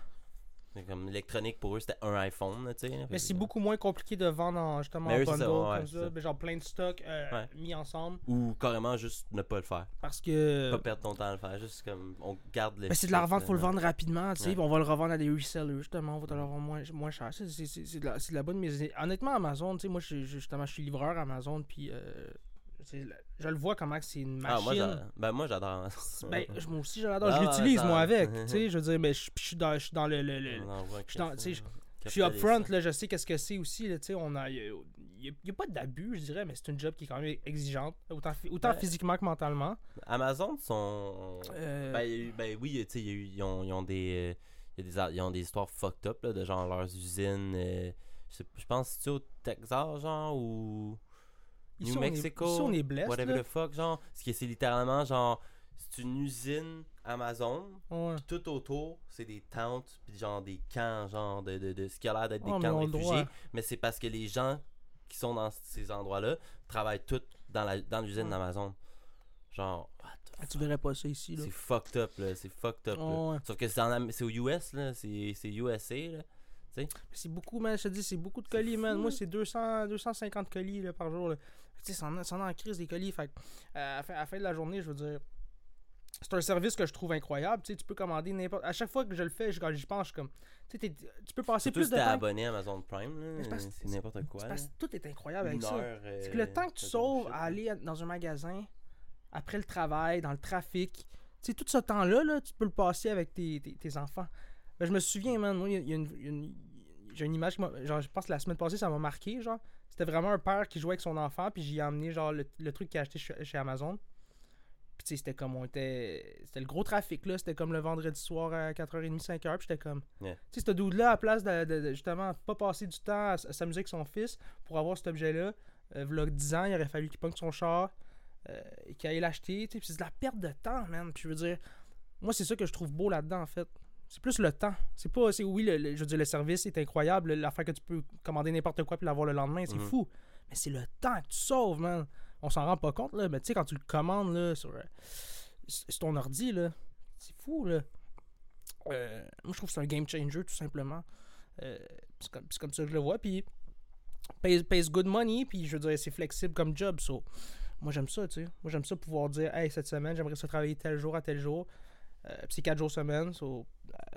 Comme l'électronique pour eux, c'était un iPhone, tu sais. Mais c'est euh, beaucoup moins compliqué de vendre en, justement Mais en eux, c'est bundle ça, ouais, comme c'est ça. ça. Genre plein de stocks euh, Ouais. mis ensemble. Ou carrément juste ne pas le faire. Parce que. Pas perdre ton temps à le faire, juste comme, on garde le. Mais c'est de la revente, faut le vendre rapidement, tu sais, Ouais. on va le revendre à des resellers, justement, on va te le revendre moins, moins cher. C'est, de, la- c'est de la bonne, mais honnêtement, Amazon, tu sais, moi, je, suis- justement, je suis livreur Amazon, puis euh, je le vois comment c'est une Ah, moi, machine. j'adore. Ben, moi, j'adore. ben, <laughs> moi aussi, j'adore, Ah, je ouais, l'utilise, ça- moi, avec, tu <laughs> je veux dire, mais je, je suis dans, je suis dans le... le- je suis tu capitaliste, upfront, là, je sais qu'est-ce que c'est aussi, là, tu sais, on a... Il n'y a, pas d'abus, je dirais, mais c'est une job qui est quand même exigeante, autant, autant Ouais. physiquement que mentalement. Amazon sont. Euh, Ben, ben oui, tu ils ont, ils ont des. euh, il y a des ils ont des histoires fucked up là, de genre leurs usines. euh, je, sais- je pense c'est au Texas, genre, ou. Ici, New on est- Mexico, ici, on est blessé, Whatever là. the fuck, genre. Ce qui est c'est littéralement genre. C'est une usine Amazon. Ouais. Tout autour, c'est des tentes, puis genre des camps, genre de, de, de ce qui a l'air d'être des mais camps de réfugiés. droit. Mais c'est parce que les gens qui sont dans ces endroits-là travaillent tous dans la dans l'usine Ouais. d'Amazon. Genre, what the Ah, tu verrais pas ça ici, là. c'est fucked up, là. C'est fucked up, là. Ouais, ouais. Sauf que c'est, en c'est aux US, là. C'est, c'est USA, là. C'est beaucoup, man. Je te dis, c'est beaucoup de colis, man. Moi, c'est 200, 250 colis là, par jour. là. Tu sais, ça en crise des colis. Fait euh, à, la fin, à la fin de la journée, je veux dire, c'est un service que je trouve incroyable. Tu sais, tu peux commander n'importe. À chaque fois que je le fais, je- quand j'y pense, je comme. Tu sais, tu peux passer Surtout plus si de temps. abonné à Amazon Prime, c'est n'importe quoi, parce que tout est incroyable avec ça. C'est euh, que le temps que tu sauves à aller dans un magasin, après le travail, dans le trafic, tu sais, tout ce temps-là, là, tu peux le passer avec tes, tes- tes enfants. Ben, je me souviens, man, moi, il y a- une- j'ai une image. Genre, je pense que la semaine passée, ça m'a marqué, genre. C'était vraiment un père qui jouait avec son enfant, puis j'y ai amené, genre, le, le truc qu'il a acheté chez, chez Amazon. Puis tu sais, c'était comme on était. C'était le gros trafic là. C'était comme le vendredi soir à 4h30, 5h. Puis j'étais comme. Yeah. Tu sais, ce dude-là, à la place de, de- de, justement pas passer du temps à, s'amuser avec son fils pour avoir cet objet-là, euh, v'là 10 ans, il aurait fallu qu'il pogne son char euh, et qu'il aille l'acheter. tu sais, Puis c'est de la perte de temps, man. Puis je veux dire, moi, c'est ça que je trouve beau là-dedans, en fait. C'est plus le temps. C'est pas. C'est oui, le, le- je veux dire, le service est incroyable. L'affaire que tu peux commander n'importe quoi puis l'avoir le lendemain, c'est Mhm. fou. Mais c'est le temps que tu sauves, man. On s'en rend pas compte, là. Mais tu sais, quand tu le commandes, là, sur, euh, sur ton ordi, là, c'est fou, là. Euh, moi, je trouve que c'est un game changer, tout simplement. Euh, c'est comme, ça que je le vois. Puis, pays, pays good money, puis je veux dire, c'est flexible comme job. So, moi, j'aime ça, tu sais. Moi, j'aime ça pouvoir dire, hey, cette semaine, j'aimerais ça travailler tel jour à tel jour. Euh, puis c'est 4 jours semaine. So,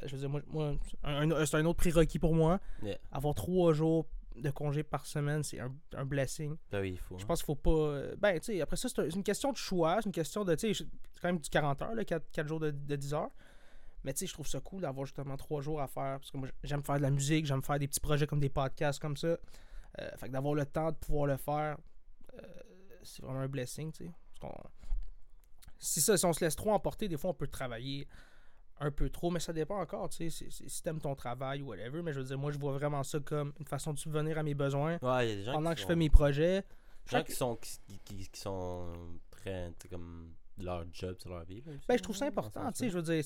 je veux dire, moi, moi, un- un- c'est un autre prérequis pour moi. Yeah. Avoir 3 jours de congé par semaine, c'est un, un blessing. Ben oui, il faut. Je hein. pense qu'il faut pas. euh, Ben, tu sais, après ça, c'est un- c'est une question de choix. C'est une question de. Tu sais, c'est quand même du 40 heures, 4, jours de, de 10 heures. Mais tu sais, je trouve ça cool d'avoir justement 3 jours à faire. Parce que moi, j'aime faire de la musique, j'aime faire des petits projets comme des podcasts comme ça. Euh, fait que d'avoir le temps de pouvoir le faire, euh, c'est vraiment un blessing, tu sais. Parce qu'on- Si ça, si on se laisse trop emporter, des fois, on peut travailler un peu trop, mais ça dépend encore, tu sais. Si t'aimes ton travail ou whatever, mais je veux dire, moi, je vois vraiment ça comme une façon de subvenir à mes besoins Ouais, y a des gens pendant que je fais mes projets. des gens chaque- qui sont, qui, qui- sont sais, comme. leur job, c'est leur vie. Ben, je trouve ça important, tu sais, je veux dire,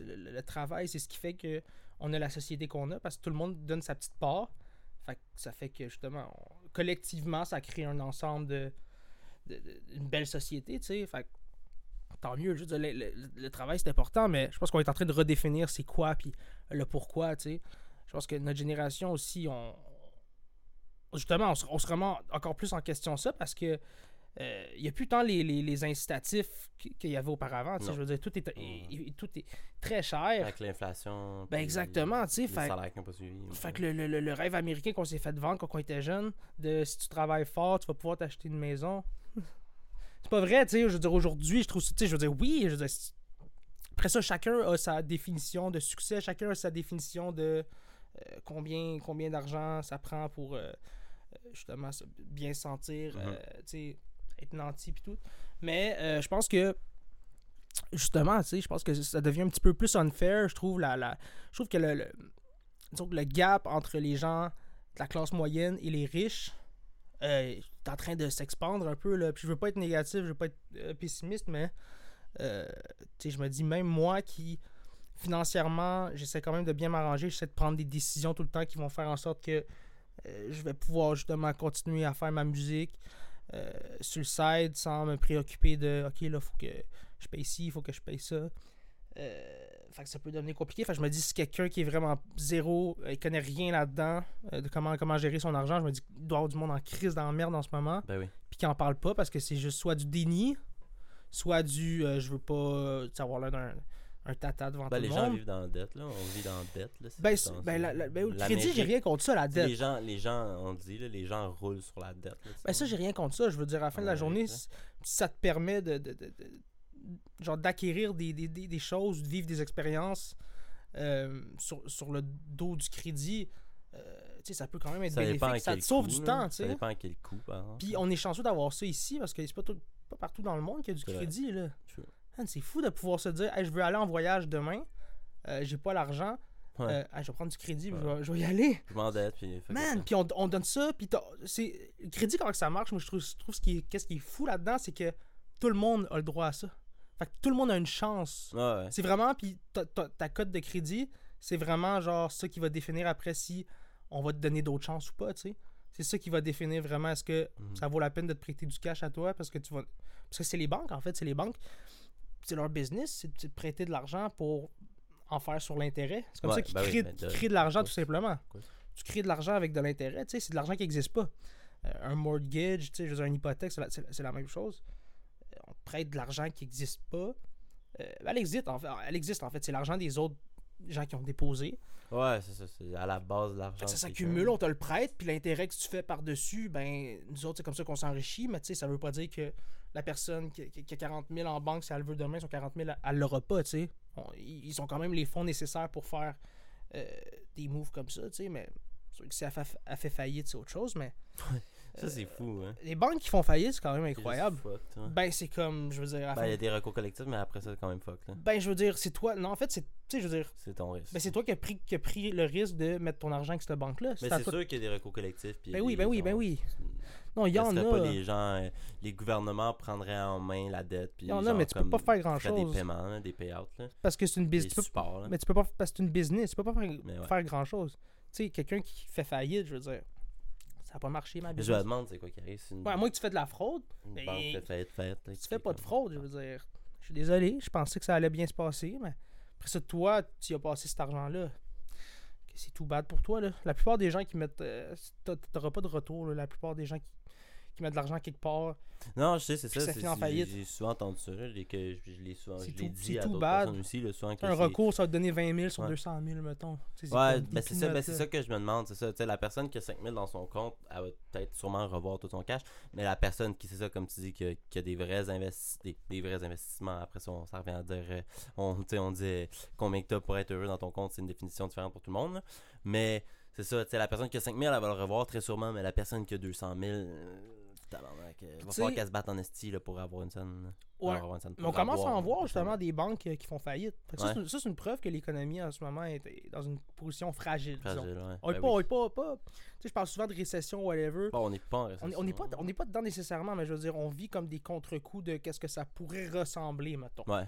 le, le travail, c'est ce qui fait que on a la société qu'on a, parce que tout le monde donne sa petite part. Fait que ça fait que, justement, on- collectivement, ça crée un ensemble de, de- de- une belle société, tu sais, fait que tant mieux, je veux dire, le, le- le travail, c'est important, mais je pense qu'on est en train de redéfinir c'est quoi, puis le pourquoi, tu sais. Je pense que notre génération aussi, on... Justement, on se, on se remet encore plus en question ça, parce que euh, il n'y a plus tant les, les, les incitatifs qu- qu'il y avait auparavant. Je veux dire, tout est, Mm. tout est très cher. Avec l'inflation. Ben, exactement, tu sais, fait- salaires qui n'ont pas suivi. Fait que le- le- le rêve américain qu'on s'est fait vendre quand on était jeune, de si tu travailles fort, tu vas pouvoir t'acheter une maison. C'est pas vrai, tu sais. Je veux dire, aujourd'hui, je trouve ça. Tu sais, je veux dire, oui. Je veux dire, c'est- après ça, chacun a sa définition de succès, chacun a sa définition de euh, combien, combien d'argent ça prend pour euh, euh, justement se- bien se sentir, Mhm. euh, tu sais, être nanti puis tout. Mais je pense que justement, tu sais, je pense que ça devient un petit peu plus unfair, je trouve la, la je trouve que le, le- disons que le gap entre les gens de la classe moyenne et les riches euh, est en train de s'expandre un peu là. Puis je veux pas être négatif, je veux pas être euh, pessimiste, mais euh, je me dis même moi qui financièrement, j'essaie quand même de bien m'arranger, j'essaie de prendre des décisions tout le temps qui vont faire en sorte que euh, je vais pouvoir justement continuer à faire ma musique sur le side sans me préoccuper de OK là, faut que je paye ci, il faut que je paye ça. Fait que ça peut devenir compliqué. Fait que je me dis, si quelqu'un qui est vraiment zéro, euh, il connaît rien là-dedans, euh, de comment, comment gérer son argent, je me dis qu'il doit y avoir du monde en crise dans la merde en ce moment, Ben oui. puis qui en parle pas parce que c'est juste soit du déni, soit du euh, je veux pas euh, tu sais, avoir l'air d'un un tata devant Ben, tout les le gens vivent dans la dette, là. On vit dans la dette, là. Ben, ben, la- la- ben, le crédit, j'ai rien contre ça, la dette. Les gens, les gens, on dit, là, les gens roulent sur la dette. là, Ben ça, j'ai rien contre ça. Je veux dire, à la fin de la journée, si ça te permet de, de- de- de- genre d'acquérir des, des, des, des choses, de vivre des expériences euh, sur, sur le dos du crédit, euh, ça peut quand même être ça bénéfique. Ça te sauve du là. temps, tu Ça dépend à quel coût. Puis on est chanceux d'avoir ça ici parce que c'est pas, tout- pas partout dans le monde qu'il y a du crédit. là. C'est fou de pouvoir se dire, Hey, je veux aller en voyage demain, euh, j'ai pas l'argent, Ouais. hey, je vais prendre du crédit, je, vais, je vais y aller. Je m'endette, puis... Man, puis on, on donne ça, puis t'as- c'est le crédit comment ça marche, moi je trouve, je trouve ce qui est, qu'est-ce qui est fou là-dedans, c'est que tout le monde a le droit à ça. Fait que tout le monde a une chance. Ouais. C'est vraiment, puis ta, cote de crédit, c'est vraiment genre ça qui va définir après si on va te donner d'autres chances ou pas, tu sais. C'est ça qui va définir vraiment est-ce que Mhm. ça vaut la peine de te prêter du cash à toi parce que tu vas. Parce que c'est les banques, en fait, c'est les banques. C'est leur business, c'est de prêter de l'argent pour en faire sur l'intérêt. C'est comme Ouais, ça qu'ils ben créent, de- créent de l'argent, tout simplement. Tu crées de l'argent avec de l'intérêt, tu sais, c'est de l'argent qui n'existe pas. Euh, un mortgage, tu sais, je veux dire, une hypothèque, c'est la, la même chose. On te prête de l'argent qui n'existe pas. Euh, elle existe, en fait. Elle existe, en fait. C'est l'argent des autres gens qui ont déposé. Ouais, c'est ça. C'est à la base de l'argent. Ça s'accumule, on te le prête, puis l'intérêt que tu fais par-dessus, ben, nous autres, c'est comme ça qu'on s'enrichit, mais tu sais, ça veut pas dire que la personne qui, qui- qui a 40 000 en banque, si elle le veut demain, son 40 000, elle l'aura pas, tu sais. Ils ont quand même les fonds nécessaires pour faire euh, des moves comme ça, tu sais, mais si elle fait, elle fait faillite, c'est autre chose, mais... Ça, c'est fou, hein. Les banques qui font faillite, c'est quand même incroyable. fucked. Ben, c'est comme, je veux dire, Ben, il y a des recours collectifs, mais après ça, c'est quand même fucked, là. ben, je veux dire, c'est toi. Non, en fait, c'est, tu sais, je veux dire, C'est ton risque. ben, c'est toi qui as pris, qui pris le risque de mettre ton argent avec cette banque-là. Mais c'est toi- sûr qu'il y a des recours collectifs. puis Ben oui, ben oui, ben oui. Non, il y en a. laisserait pas les gens, euh, les gouvernements prendraient en main la dette. Il y en a, mais tu peux comme, pas faire grand-chose. des paiements, là, des payouts, là, Parce que c'est une business. peux-. Mais tu peux pas. Parce que c'est une business. Tu peux pas faire, ouais. faire grand-chose. Tu sais, quelqu'un qui fait faillite, je veux dire, ça a pas marché, ma Je me business. demande, c'est quoi qui arrive une, Ouais, à moins que tu fais de la fraude. une banque faillite, là, Si tu fais pas de fraude, je veux dire. Je suis désolé, je pensais que ça allait bien se passer, mais après ça, toi, tu as passé cet argent-là. C'est tout bad pour toi, là. La plupart des gens qui mettent. euh, t'a- T'auras pas de retour, là. La plupart des gens qui, qui mettent de l'argent quelque part. Non, je sais, c'est ça. ça c'est- finit en c'est- faillite. J'ai souvent entendu ça. et que je, je l'ai souvent je tout- dit à tout d'autres personnes aussi. Là, souvent que Un recours, ça va te donner 20 000 sur Ouais. 200 000, mettons. Tu Ouais, ben c'est ça, ben ça que je me demande, c'est ça. Tu la personne qui a 5000 dans son compte, elle va peut-être sûrement revoir tout son cash, mais la personne qui, c'est ça, comme tu dis, qui a, qui a des vrais investi des, des vrais investissements, après ça, on, ça revient à dire, euh, on, tu on dit euh, combien que t'as pour être heureux dans ton compte, c'est une définition différente pour tout le monde, là. mais c'est ça, tu la personne qui a 5000, elle va le revoir très sûrement, mais la personne qui a 200 000, euh, tabarnak, euh, va falloir qu'elle se batte en esti là, pour avoir une scène. là. Ouais. Pour avoir une scène, Mais on commence à en voir justement des banques euh, qui font faillite. Fait que ça, Ouais. c'est une- ça, c'est une preuve que l'économie en ce moment est dans une position fragile. disons. Fragile, ouais. On est Ben pas, oui. on est pas, pas- Tu sais, je parle souvent de récession, whatever. Bon, on n'est pas en récession. on n'est pas, on n'est pas dedans nécessairement, mais je veux dire, on vit comme des contre-coups de qu'est-ce que ça pourrait ressembler, mettons. Ouais.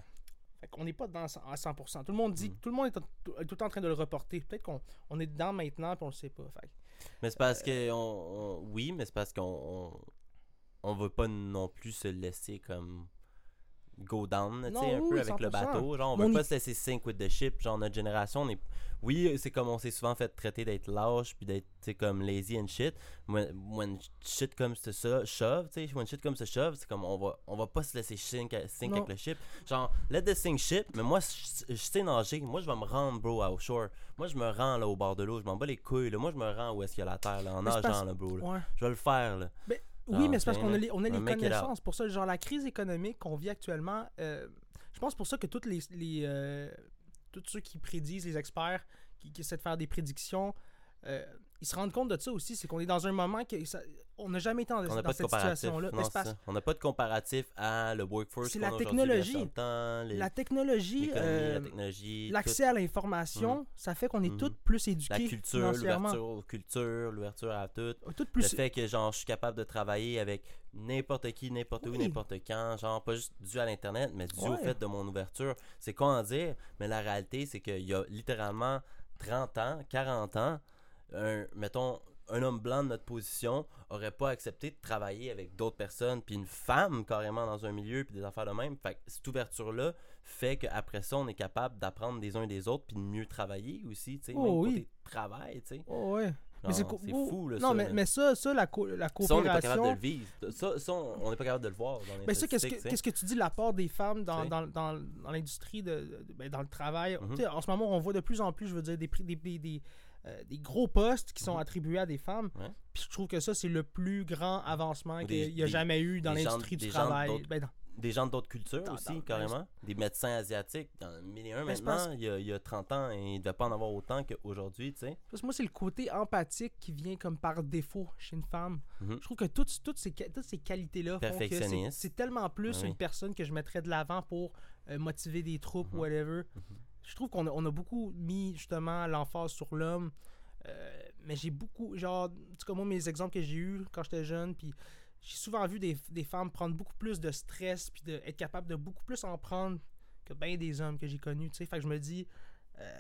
Fait qu'on n'est pas dedans à 100%. Tout le monde dit, Mm. tout le monde est, tout est tout le temps en train de le reporter. Peut-être qu'on on est dedans maintenant et on le sait pas. Fait Mais c'est parce que on, on- oui, mais c'est parce qu'on on, veut pas non plus se laisser comme go down, tu sais, un oui, peu avec le 100%. bateau. Genre, on Mais veut pas se laisser sink with the ship. Genre, notre génération, on est. Oui, c'est comme on s'est souvent fait traiter d'être lâche puis d'être, comme lazy and shit. When, when shit comme ça shove, tu sais, when shit comme ça shove, c'est comme on va, on va pas se laisser sink, sink avec le ship. Genre, let the sink ship, mais moi, je, je sais nager. Moi, je vais me rendre, bro, au shore. Moi, je me rends, là, au bord de l'eau. Je m'en bats les couilles, là. Moi, je me rends où est-ce qu'il y a la terre, là, en Mais nageant, parce- là, bro, là. Ouais. Je vais le faire, là. Oui, Genre, mais c'est parce qu'on a les, on a les connaissances. Pour ça, genre la crise économique qu'on vit actuellement, euh, je pense pour ça que toutes les, les euh, tous ceux qui prédisent, les experts qui, qui essaient de faire des prédictions, euh, ils se rendent compte de ça aussi. C'est qu'on est dans un moment que ça- on n'a jamais été n'a dans cette situation-là. On n'a pas de comparatif à le workforce C'est la technologie. La technologie, euh, la technologie, l'accès à l'information, ça fait qu'on est Mhm. tous plus éduqués la culture, l'ouverture aux cultures, l'ouverture à tout. Tout Le plus. fait que genre je suis capable de travailler avec n'importe qui, n'importe où, n'importe quand, genre pas juste dû à l'internet, mais dû au fait de mon ouverture. C'est quoi en dire, mais la réalité c'est qu'il y a littéralement 30 ans, 40 ans, un, mettons un homme blanc de notre position aurait pas accepté de travailler avec d'autres personnes, puis une femme carrément dans un milieu, puis des affaires de même. Fait que cette ouverture-là fait qu'après ça, on est capable d'apprendre des uns des autres, puis de mieux travailler aussi, tu sais, Oh même oui. côté travail, tu sais. Oh, ouais. Mais c'est oh, fou, là, Non, ça, mais, mais ça, ça la, co- la Ça, on n'est pas capable de coopération. le vivre. Ça, ça, on n'est pas capable de le voir dans les Ben ça, qu'est-ce que, qu'est-ce que tu dis, l'apport des femmes dans, dans, dans, dans l'industrie, de, de- ben, dans le travail? Mhm. Sais, En ce moment, on voit de plus en plus, je veux dire, des, prix- des, des, des, euh, des gros postes qui sont Mhm. attribués à des femmes. Ouais. Puis je trouve que ça, c'est le plus grand avancement qu'il y a des- jamais eu dans l'industrie du travail. Ben. Des gens d'autres cultures Dans- aussi, dans- carrément. Des médecins asiatiques, dans 1001 Mais c'est maintenant, il y, a, il y a 30 ans, et il ne devait pas en avoir autant qu'aujourd'hui, tu sais. Parce que moi, c'est le côté empathique qui vient comme par défaut chez une femme. Mhm. Je trouve que toutes, toutes ces, toutes ces qualités-là font que c'est- tellement plus Ben oui. une personne que je mettrais de l'avant pour euh, motiver des troupes, Mhm. whatever. Mhm. Je trouve qu'on a, on a beaucoup mis justement l'emphase sur l'homme. euh, mais j'ai beaucoup, genre, en tout cas, moi, mes exemples que j'ai eus quand j'étais jeune, puis j'ai souvent vu des, des femmes prendre beaucoup plus de stress, puis de, être capable de beaucoup plus en prendre que bien des hommes que j'ai connus, tu sais. Fait que je me dis, euh,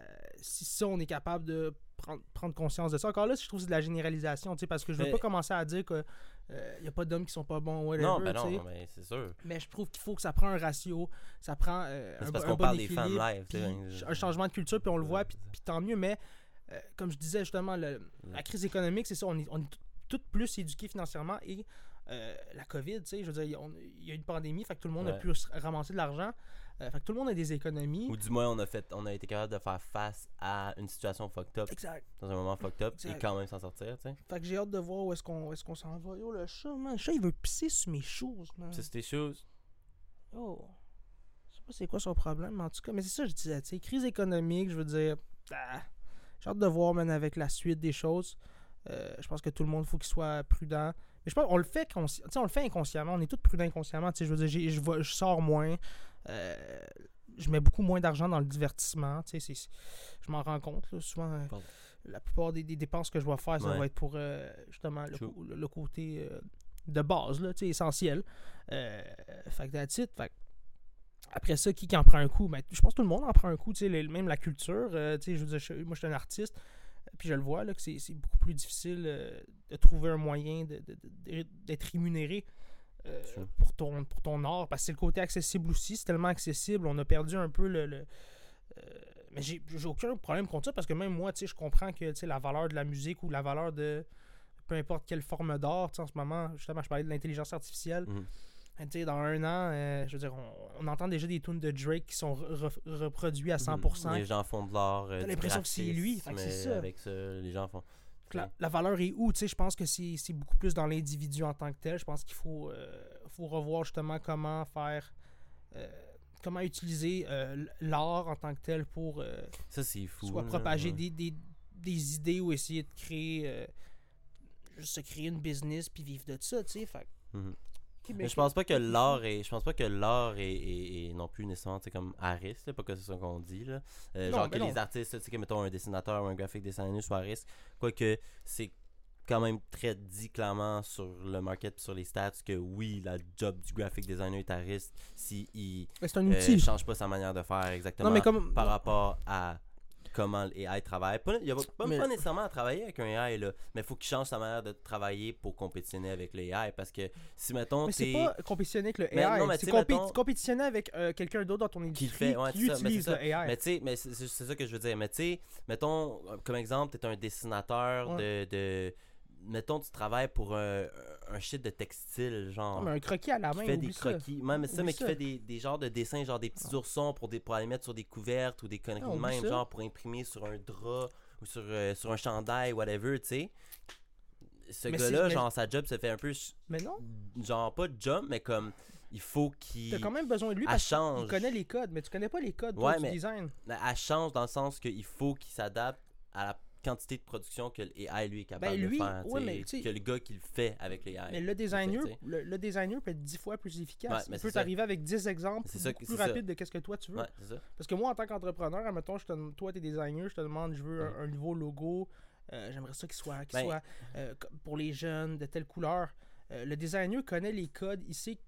si ça, on est capable de prendre, prendre conscience de ça. Encore là, je trouve que c'est de la généralisation, tu sais, parce que je veux Mais- pas commencer à dire que il n'y a pas d'hommes qui sont pas bons, whatever, Non, ben non, mais c'est sûr. Mais je trouve qu'il faut que ça prend un ratio, ça prend euh, un, parce un qu'on bon parle des femmes live, puis sais. un changement de culture, puis on le voit, puis, puis tant mieux. Mais euh, comme je disais justement, le- la crise économique, c'est ça, on est, on est tout- toutes plus éduqués financièrement et euh, la COVID, tu sais, je veux dire, il y a eu une pandémie, fait que tout le monde a pu se ramasser de l'argent, euh, fait que tout le monde a des économies. Ou du moins, on a, fait, on a été capable de faire face à une situation fucked up, Exact. dans un moment fucked up, et quand même s'en sortir, tu sais. Fait que j'ai hâte de voir où est-ce qu'on est-ce qu'on s'en va. Yo, le chat, man, le chat, il veut pisser sur mes choses, man. C'est tes choses. Oh. Je sais pas c'est quoi son problème, mais en tout cas, mais c'est ça que je disais, tu sais, crise économique, je veux dire, ah, j'ai hâte de voir, man, avec la suite des choses. Euh, je pense que tout le monde, faut qu'il soit prudent. Mais je pense qu'on le fait on le fait inconsciemment. On est tous prudents inconsciemment. Je veux dire, je sors moins. Euh, je mets beaucoup moins d'argent dans le divertissement. Tu sais, c'est- je m'en rends compte. là, souvent, euh, la plupart des, des dépenses que je vais faire, ça Ouais. va être pour euh, justement le, côté euh, de base, là, tu sais, essentiel. Fait que. Fait après ça, qui, qui en prend un coup? Ben, je pense que tout le monde en prend un coup. tu sais, les- Même la culture. tu sais, je veux dire, je- moi, je suis un artiste. Puis je le vois, là, que c'est beaucoup plus difficile de trouver un moyen de- de- de- d'être rémunéré euh, pour, ton, pour ton art. Parce que c'est le côté accessible aussi. C'est tellement accessible. On a perdu un peu le. le- euh, mais j'ai aucun problème contre ça parce que même moi, tu sais, je comprends que la valeur de la musique ou la valeur de peu importe quelle forme d'art, en ce moment, justement, je parlais de l'intelligence artificielle. Mhm. Tu sais, dans un an, euh, je veux dire, on, on entend déjà des tunes de Drake qui sont re- re- reproduits à 100%. Les gens font de l'art. T'as l'impression que c'est lui, c'est ça. Avec ça, les gens font. La, la valeur est où? Je pense que c'est beaucoup plus dans l'individu en tant que tel. Je pense qu'il faut, euh, faut revoir justement comment faire, euh, comment utiliser euh, l'art en tant que tel pour euh, Ça, c'est fou. soit propager ouais. des, des, des idées ou essayer de créer, juste se créer une business puis vivre de ça, tu sais. Ben, Mais je pense pas que l'art est je pense pas que l'art est, est- est non plus nécessairement comme à risque là, pas que c'est ça qu'on dit là Euh, Non, genre mais que non. les artistes tu sais que mettons un dessinateur ou un graphic designer soit à risque quoique c'est quand même très dit clairement sur le market sur les stats que oui la job du graphic designer est à risque si il ben, euh, change pas sa manière de faire exactement non, mais comme. par rapport à comment l'AI travaille. Pas, il y a pas, Mais- pas nécessairement à travailler avec un AI, là, mais il faut qu'il change sa manière de travailler pour compétitionner avec l'AI. Parce que si, mettons, Mais c'est pas compétitionner avec le Mais AI, mais c'est compé- mettons- compétitionner avec euh, quelqu'un d'autre dans ton industrie Qui fait, ouais, qui c'est ça, mais utilise c'est le. AI. Mais tu sais, mais c'est ça que je veux dire. Mais tu sais, mettons, comme exemple, tu es un dessinateur de, de. Mettons, tu travailles pour un, un shit de textile, genre. Non, mais un croquis à la qui main, fait des ça. croquis. C'est ça, Oublie mais qui ça. fait des, des genres de dessins, genre des petits oursons pour, des, pour aller mettre sur des couvertes ou des conneries Ah, de même, ça. genre pour imprimer sur un drap ou sur, euh, sur un chandail, whatever, tu sais. Ce gars-là, mais- genre, sa job se fait un peu, Mais non, genre, pas de job, mais comme, il faut qu'il. t'as quand même besoin de lui parce qu'il change. connaît les codes, mais tu connais pas les codes Ouais, du mais- design. Elle change dans le sens qu'il faut qu'il s'adapte à la quantité de production que l'AI, lui, est capable Ben, lui, de faire. ouais, tu mais tu que le gars qui le fait avec l'AI. Mais le designer, tu le, le designer peut être dix fois plus efficace. Ouais, mais Il peut t'arriver avec 10 exemples ça plus rapides de qu'est-ce que toi tu veux. Ouais. Parce que moi, en tant qu'entrepreneur, admettons, je te, toi, t'es designer, je te demande, je veux un, nouveau logo. euh, J'aimerais ça qu'il soit, qu'il Ben- soit euh, pour les jeunes, de telle couleur. Euh, le designer connaît les codes, il sait,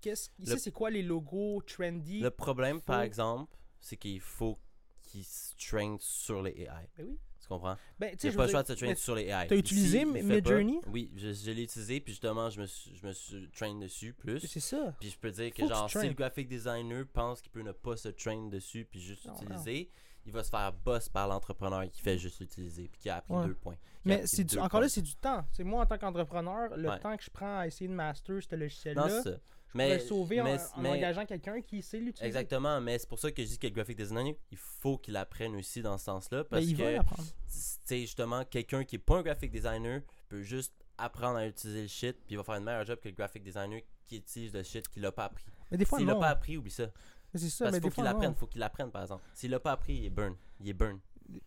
qu'est-ce, il Le- sait c'est quoi les logos trendy. Le problème, par exemple, c'est qu'il faut qu'il se traîne sur les AI. Ben oui. Tu comprends? Ben, tu sais, pas le choix de se traîner mais sur les AI. t'as utilisé Midjourney? Oui, je, je l'ai utilisé, puis justement, je me suis, je me suis train dessus plus. C'est ça. Puis je peux dire que, Faut genre, si le graphic designer pense qu'il peut ne pas se train dessus, puis juste Non, l'utiliser, il va se faire boss par l'entrepreneur qui fait juste l'utiliser, puis qui a appris Ouais. deux points. Mais c'est du- encore là, c'est du temps. C'est moi, en tant qu'entrepreneur, le Ouais. temps que je prends à essayer de master ce logiciel-là. Je Mais, pourrais sauver en- mais- en, mais- engageant quelqu'un qui sait l'utiliser. Exactement, mais c'est pour ça que je dis que le graphic designer, il faut qu'il apprenne aussi dans ce sens-là, Ben, parce il que tu sais, justement, quelqu'un qui est pas un graphic designer peut juste apprendre à utiliser le shit, puis il va faire une meilleure job que le graphic designer qui utilise le shit qu'il a pas appris. Mais des fois, S'il l'a pas appris, oublie ça. C'est ça, Parce mais qu'il faut qu'il fois, apprenne, non. faut qu'il apprenne, par exemple. S'il l'a pas appris, il est burn. Il est burn.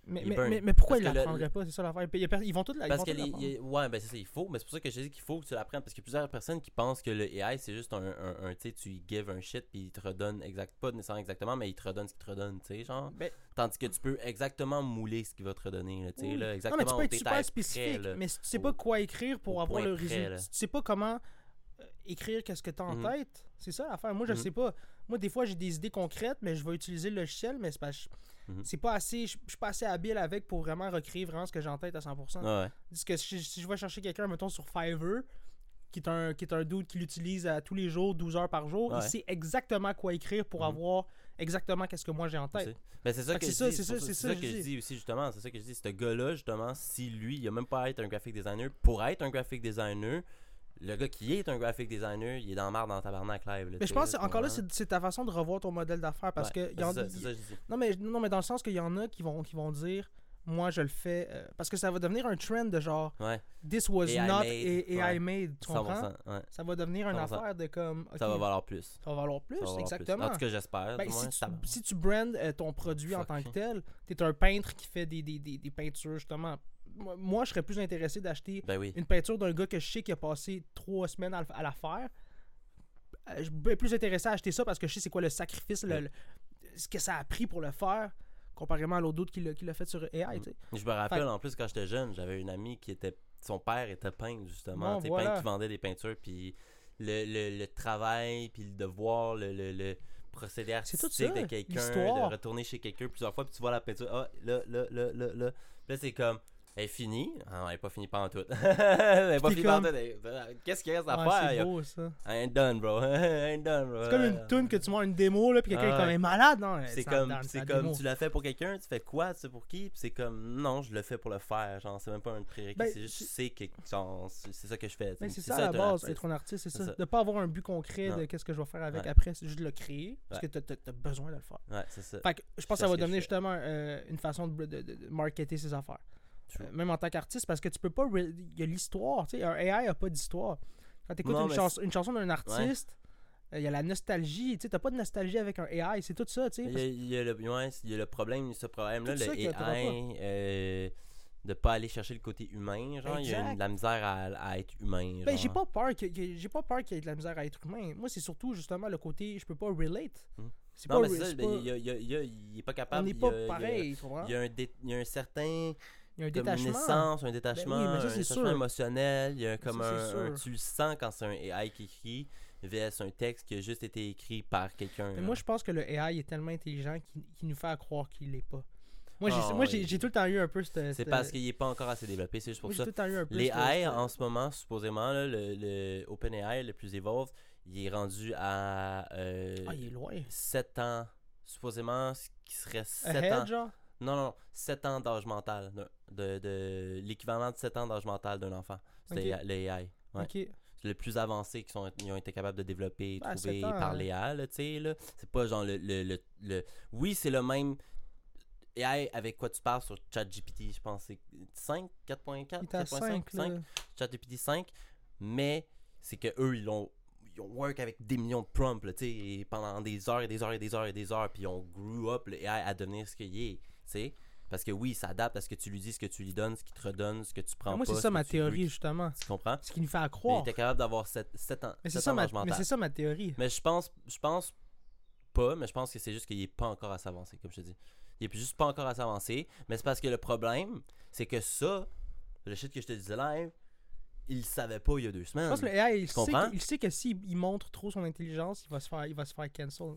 Mais, mais, burn. mais, mais pourquoi Parce ils le- l'apprendraient pas? C'est ça l'affaire. Ils vont tous la- Parce que les, il- ouais, ben c'est ça, il faut, mais c'est pour ça que je dis qu'il faut que tu l'apprennes, parce qu'il y a plusieurs personnes qui pensent que le AI c'est juste un, un, un, tu sais, tu give un shit, puis il te redonne exact, pas nécessairement exactement, mais il te redonne ce qu'il te redonne, tu sais, genre. Ben, Tandis que tu peux exactement mouler ce qu'il va te redonner, tu sais, là, non, mais exactement tu peux être super près, spécifique. là. mais si tu sais pas quoi écrire pour avoir le résultat, si tu sais pas comment euh, écrire qu'est-ce que tu as en Mhm. tête, c'est ça l'affaire. Moi, je Mhm. sais pas. Moi, des fois, j'ai des idées concrètes, mais je vais utiliser le logiciel, mais c'est pas, Mhm. c'est pas assez. Je suis pas assez habile avec pour vraiment recréer vraiment ce que j'ai en tête à 100%. Ouais, ouais. Parce que si, si je vais chercher quelqu'un, mettons, sur Fiverr, qui est un, qui est un dude qui l'utilise à tous les jours, 12 heures par jour, Ouais. il sait exactement quoi écrire pour Mhm. avoir exactement qu'est-ce que moi j'ai en tête. sais. Ben, c'est ça que je c'est ça, dis, ça, ça- ça que je dis aussi justement, c'est ça que je dis, ce gars-là justement, si lui, il a même pas à être un graphic designer pour être un graphic designer, le gars qui est un graphic designer, il est dans la marde dans tabarnak live. là, Mais je pense encore là, c'est ta façon de revoir ton modèle d'affaires parce Ouais, que y en- ça, je dis. non mais non mais dans le sens qu'il y en a qui vont qui vont dire moi je le fais euh, parce que ça va devenir un trend de genre Ouais, this was not made, AI ouais. made tu comprends? 100%, ouais. ça va devenir une 100%. affaire de comme Ça va valoir plus. ça va valoir plus va valoir plus. exactement En tout cas, j'espère. Ben, si, tu, tabarnak. si tu brandes euh, ton produit en tant que tel, t'es un peintre qui fait des, des, des, des peintures justement moi- je serais plus intéressé d'acheter Ben oui. une peinture d'un gars que je sais qui a passé trois semaines à, à la faire. Euh, Je suis plus intéressé à acheter ça parce que je sais c'est quoi le sacrifice, le- Ouais. le- ce que ça a pris pour le faire, comparément à l'autre d'autre qui l'a fait sur AI. sais. Je me rappelle, Fait- en plus, quand j'étais jeune, j'avais une amie qui était. Son père était peintre, justement. Bon, voilà. Peintre qui vendait des peintures. Puis le, le, le travail, puis le devoir, le, le, le procédé artistique ça, de quelqu'un, l'histoire. de retourner chez quelqu'un plusieurs fois, puis tu vois la peinture. Ah, là, là, là, là, là. Puis là, c'est comme. Elle est finie. Ah elle est pas finie <laughs> pas en tout. elle est pas finie pas en comme- tout. Elle- Qu'est-ce qu'il reste à Ouais, faire? c'est beau ça. Done, bro. <laughs> Ain't done, bro. C'est comme une tune que tu vois une démo là, puis quelqu'un Ah est comme est malade, non? C'est comme, c'est démo. tu l'as fait pour quelqu'un, tu fais quoi, tu sais pour qui? Puis c'est comme, non, je le fais pour le faire. Genre, c'est même pas un prérequis, Ben, c'est juste, je c'est- sais que, genre, c'est c'est ça que je fais. Ben, tu c'est ça, à la base, artiste. être un artiste, c'est ça. ça. De pas avoir un but concret Non. de qu'est-ce que je vais faire avec Ouais. après, c'est juste de le créer, parce que t'as- t'as t'as besoin de le faire. Ouais, c'est ça. Fait que je pense que ça va devenir justement euh, une façon de, de- de- de marketer ses affaires. Euh, même en tant qu'artiste, parce que tu peux pas. Il y a l'histoire, tu sais. Un AI a pas d'histoire. Quand t'écoutes Non, une, une chanson d'un artiste, euh, il y a la nostalgie, tu sais. T'as pas de nostalgie avec un AI, c'est tout ça, tu sais. Il y, a, il y a le, ouais, il y a le problème, ce problème-là, le AI, euh, de pas aller chercher le côté humain. Genre, il y a une- de la misère à, à être humain. Ben, j'ai pas peur que, que- j'ai pas peur qu'il y ait de la misère à être humain. Moi, c'est surtout justement le côté je peux pas relate. Hmm. C'est pas, mais c'est re- ça, c'est ben, pas- il y a- il y a- il y a- il est pas on capable. n'est il y pas a- il y a- pareil, tu? Il y a un, dé- il y a un certain Il y a un comme une détachement. essence, un détachement, ça, un détachement émotionnel. Il y a comme Ça, un, un-. Tu le sens quand c'est un AI qui écrit vs un texte qui a juste été écrit par quelqu'un. Moi, je pense que le AI est tellement intelligent qu'il nous fait à croire qu'il l'est pas. Moi, j'ai Ah, j'ai oui. tout le temps eu un peu cette. C'est parce qu'il est pas encore assez développé, c'est juste pour Moi, ça. tout le temps eu un peu Les AI en ce moment, supposément, là, le, le OpenAI, le plus evolved, il est rendu à euh, Ah, il est loin. 7 ans. Supposément, ce qui serait 7 Ahead, ans. genre? Non, non, 7 ans d'âge mental. De, de, de- L'équivalent de 7 ans d'âge mental d'un enfant. C'était Ok. le AI. Ouais. Ok. C'est le plus avancé qu'ils ils ont été capables de développer et Ben, trouver sept ans, par hein. là, tu sais, là. C'est pas genre le, le, le, le- Oui, c'est le même AI avec quoi tu parles sur ChatGPT, je pense c'est 5, 4.4, Il est à 5, 4.5, 5, ChatGPT 5, mais c'est que eux ils l'ont ils ont work avec des millions de prompts, tu sais, et pendant des heures et des heures et des heures et des heures, puis ils ont grew up le AI à devenir ce qu'il est, sais. Parce que oui, il s'adapte à ce que tu lui dis, ce que tu lui donnes, ce qu'il te redonne, ce que tu prends Moi, pas. c'est ce ça ma théorie, justement. Tu comprends? Ce qui nous fait à Mais il croire. était capable d'avoir 7, ans, Mais c'est sept ça, ans ma... mais ça théorie. Mais je pense, je pense pas, mais je pense que c'est juste qu'il est pas encore à s'avancer, comme je te dis. Il est juste pas encore à s'avancer. Mais c'est parce que le problème, c'est que ça, le shit que je te disais live, il savait pas il y a deux semaines. Je pense que le AI, il sait, que, il sait que s'il il montre trop son intelligence, il va se faire, il va se faire cancel.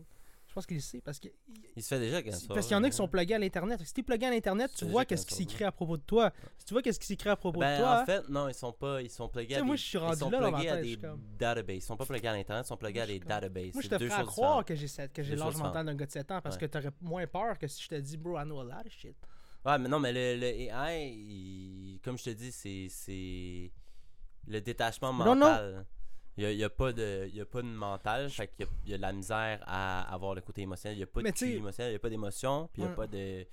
Je pense qu'il le sait parce que. Il se fait déjà quand Parce qu'il y en a qui sont pluggés à l'internet. Si t'es plugué à l'internet, tu C'est vois qu'est-ce qui s'écrit à propos de toi. Si tu vois qu'est-ce qui s'écrit à propos Ben, de toi, en fait, non, ils sont pas, ils sont Tu sais, à moi, des, je suis ils rendu sont là dans ma pluggés à des comme- databases. Ils sont pas pluggés à l'internet, ils sont pluggés Moi, à des comme- databases. moi je te choses croire que j'ai l'âge mental d'un gars de 7 ans parce que t'aurais moins peur que si je te dis, bro, I know a lot of shit. Ouais, mais non, mais le, le AI, il- comme je te dis, c'est, le détachement Non, non. Il n'y a, y a pas de, y a pas de mental, fait qu'il y a, il y a de la misère à avoir le côté émotionnel. Il n'y a pas Mais de QI émotionnel, il n'y a pas d'émotion, puis il n'y a Ouais. pas de.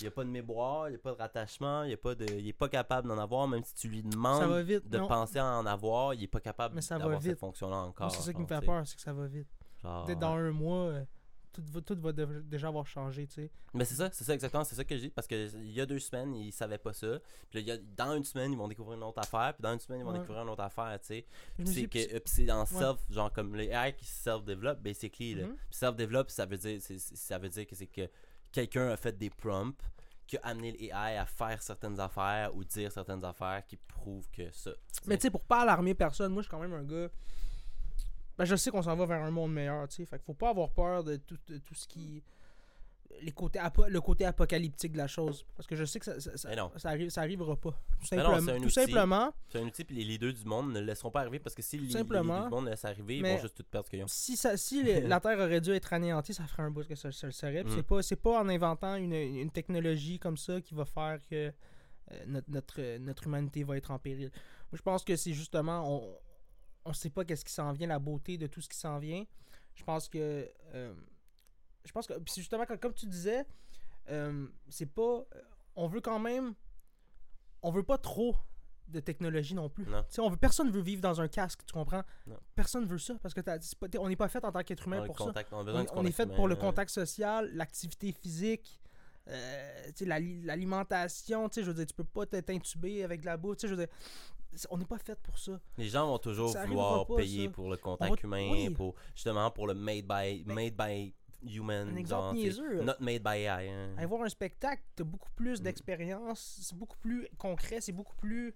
Il n'y a pas de mémoire, il n'y a pas de rattachement, il a pas de. Il est pas capable d'en avoir, même si tu lui demandes vite. de non. penser à en avoir, il est pas capable d'avoir cette fonction-là encore. C'est ça qui me fait peur, c'est que ça va vite. Peut-être dans un mois, euh, tout va, tout va de- déjà avoir changé, tu sais. Mais c'est ça, c'est ça exactement, c'est ça que je dis parce que il y a deux semaines, ils savaient pas ça. Puis là, il y a- dans une semaine, ils vont découvrir une autre affaire, puis dans une semaine, ils vont Ouais. découvrir une autre affaire, tu sais. Puis c'est euh, puis c'est en self, genre comme les AI qui self-développent, basically. Mhm. Puis self-développe, ça veut dire ça veut dire que c'est que quelqu'un a fait des prompts qui a amené l'AI à faire certaines affaires ou dire certaines affaires qui prouvent que ça. Mais tu sais, pour pas alarmer personne, moi, je suis quand même un gars. Ben, je sais qu'on s'en va vers un monde meilleur, tu sais. Fait qu'il faut pas avoir peur de tout, de tout ce qui. Les côtés le côté apocalyptique de la chose. Parce que je sais que ça, ça, ça, arrive, ça arrivera pas. Tout non, simplement. c'est un tout outil. simplement C'est un outil, puis les leaders du monde ne le laisseront pas arriver parce que si les, les leaders du monde laissent arriver, ils vont juste tout perdre ce qu'ils ont. si, ça, si <laughs> la Terre aurait dû être anéantie, ça ferait un bout que ça, ça le serait. Mm. C'est pas, pas en inventant une, une technologie comme ça qui va faire que euh, notre, notre, notre humanité va être en péril. Moi, je pense que c'est justement, on, on sait pas qu'est-ce qui s'en vient, la beauté de tout ce qui s'en vient. Je pense que, euh, je pense que, puis justement, comme, comme tu disais, euh, c'est pas, euh, on veut quand même, on veut pas trop de technologie non plus. Non. On veut, personne veut vivre dans un casque, tu comprends? Non. Personne veut ça parce que pas- on n'est pas fait en tant qu'être humain On pour ça. contact- on a On, on est fait humain, pour le ouais. contact social, l'activité physique, euh, l'alimentation, tu sais, je veux dire, tu peux pas intubé avec de la bouffe, je veux dire, on n'est pas fait pour ça. Les gens vont toujours Ça vouloir pas, payer ça. pour le On contact va- humain, oui. pour justement pour le made by Ben, made by human. Un exemple niaiseux, Not made by AI. hein. aller voir un spectacle, t'as beaucoup plus Mm. d'expérience, c'est beaucoup plus concret, c'est beaucoup plus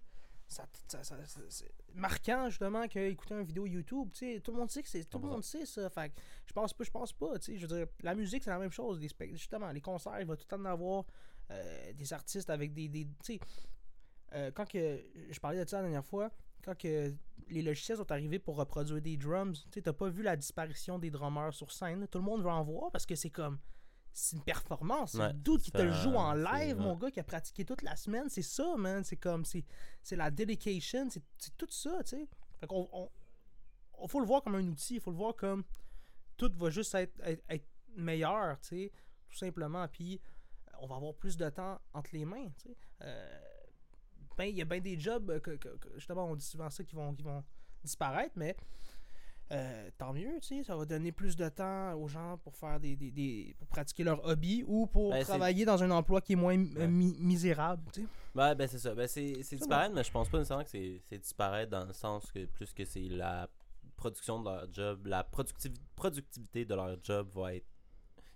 ça, ça- ça- ça- c'est marquant justement qu'écouter une vidéo YouTube, tu sais, tout le monde sait que c'est tout le 100%. monde sait ça. Fait que je pense pas, je pense pas, tu sais, je veux dire la musique c'est la même chose, les justement, les concerts, il va tout le temps en avoir euh, des artistes avec des, des tu sais euh, quand que je parlais de ça la dernière fois, quand que les logiciels sont arrivés pour reproduire des drums, tu t'as pas vu la disparition des drummers sur scène. Tout le monde veut en voir parce que c'est comme. C'est une performance. C'est Ouais, dude qui te le joue en live, mon gars, qui a pratiqué toute la semaine. C'est ça, man. C'est comme. C'est c'est la dedication. C'est c'est tout ça, tu sais. Fait qu'on. On, on- faut le voir comme un outil. Il faut le voir comme. Tout va juste être, être, être meilleur, tu sais. Tout simplement. Puis on va avoir plus de temps entre les mains, tu sais. Euh, ben, il y a bien des jobs euh, que, que- que, justement, on dit souvent ça qui vont, qui vont disparaître, mais euh, tant mieux, tu sais, ça va donner plus de temps aux gens pour faire des, des, des- pour pratiquer leur hobby ou pour Ben, travailler dans un emploi qui est moins euh, Ouais. mi- misérable, tu sais. Ouais, ben c'est ça. Ben c'est disparaître, mais je pense pas nécessairement que c'est c'est disparaître dans le sens que plus que c'est la production de leur job, la productiv- productivité de leur job va être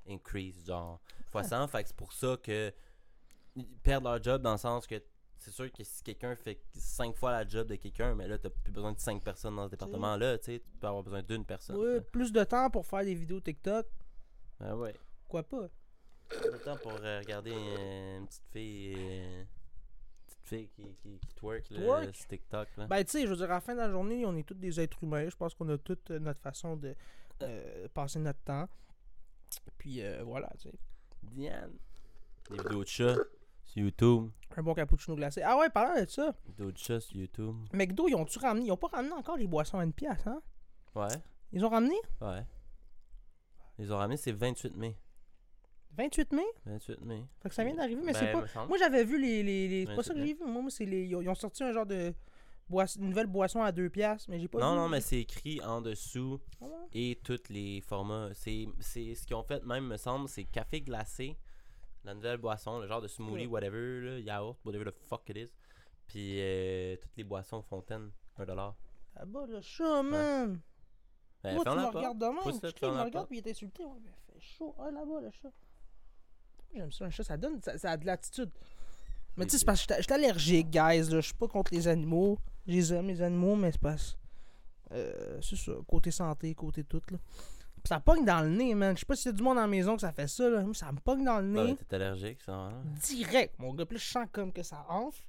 increase, genre fois 100. Fait que c'est pour ça que ils perdent leur job dans le sens que c'est sûr que si quelqu'un fait 5 fois la job de quelqu'un, mais là t'as plus besoin de 5 personnes dans ce département-là, tu sais, tu peux avoir besoin d'une personne. Ouais, plus de temps pour faire des vidéos TikTok, Ben ouais. quoi pas? Le temps pour euh, regarder euh, une petite fille. euh, petite fille qui, qui, qui twerk, là, sur TikTok. Là. Ben, tu sais, je veux dire, à la fin de la journée, on est tous des êtres humains. Je pense qu'on a toute notre façon de passer notre temps. Puis euh, voilà, tu sais. Diane. Des vidéos de chats sur YouTube. Un bon cappuccino glacé. Ah ouais, parlant de ça, de chats sur YouTube. McDo, ils ont-tu ramené? Ils ont pas ramené encore les boissons à une pièce, hein? Ouais, Ils ont ramené? Ouais. Ils ont ramené, c'est 28 mai. 28 mai? 28 mai. Fait que ça vient d'arriver, mais Ben, c'est pas. me semble. Moi, j'avais vu les. les, les- C'est pas 28 ça que j'ai vu. Moi, moi, c'est les. Ils ont, sorti un genre de. boisse- Une nouvelle boisson à 2 piastres, mais j'ai pas Non, vu. non, mais c'est écrit en dessous Ah et tous les formats. C'est c'est ce qu'ils ont fait, même, me semble, c'est café glacé, la nouvelle boisson, le genre de smoothie, whatever, là, yaourt, whatever the fuck it is. Puis euh, toutes les boissons fontaines, 1$. Ah bah, le chat, man. Ben, Moi, tu me regardes de même. Tu ferme me regarde puis il est insulté. Ouais, mais fait chaud. Ah, là-bas, le chat. J'aime ça, un chat. Ça donne. Ça, ça a de l'attitude. Mais tu sais, c'est parce que j'étais- j'étais allergique, guys. là. Je suis pas contre les animaux. Je les aime, les animaux, mais c'est parce. Euh, c'est ça. Côté santé, côté tout, là. Ça pogne dans le nez, man. Je sais pas s'il y a du monde à la maison que ça fait ça, là. Ça me pogne dans le nez. ben, t'es allergique, ça. Hein? direct, mon gars. Puis là, je sens comme que ça enfle.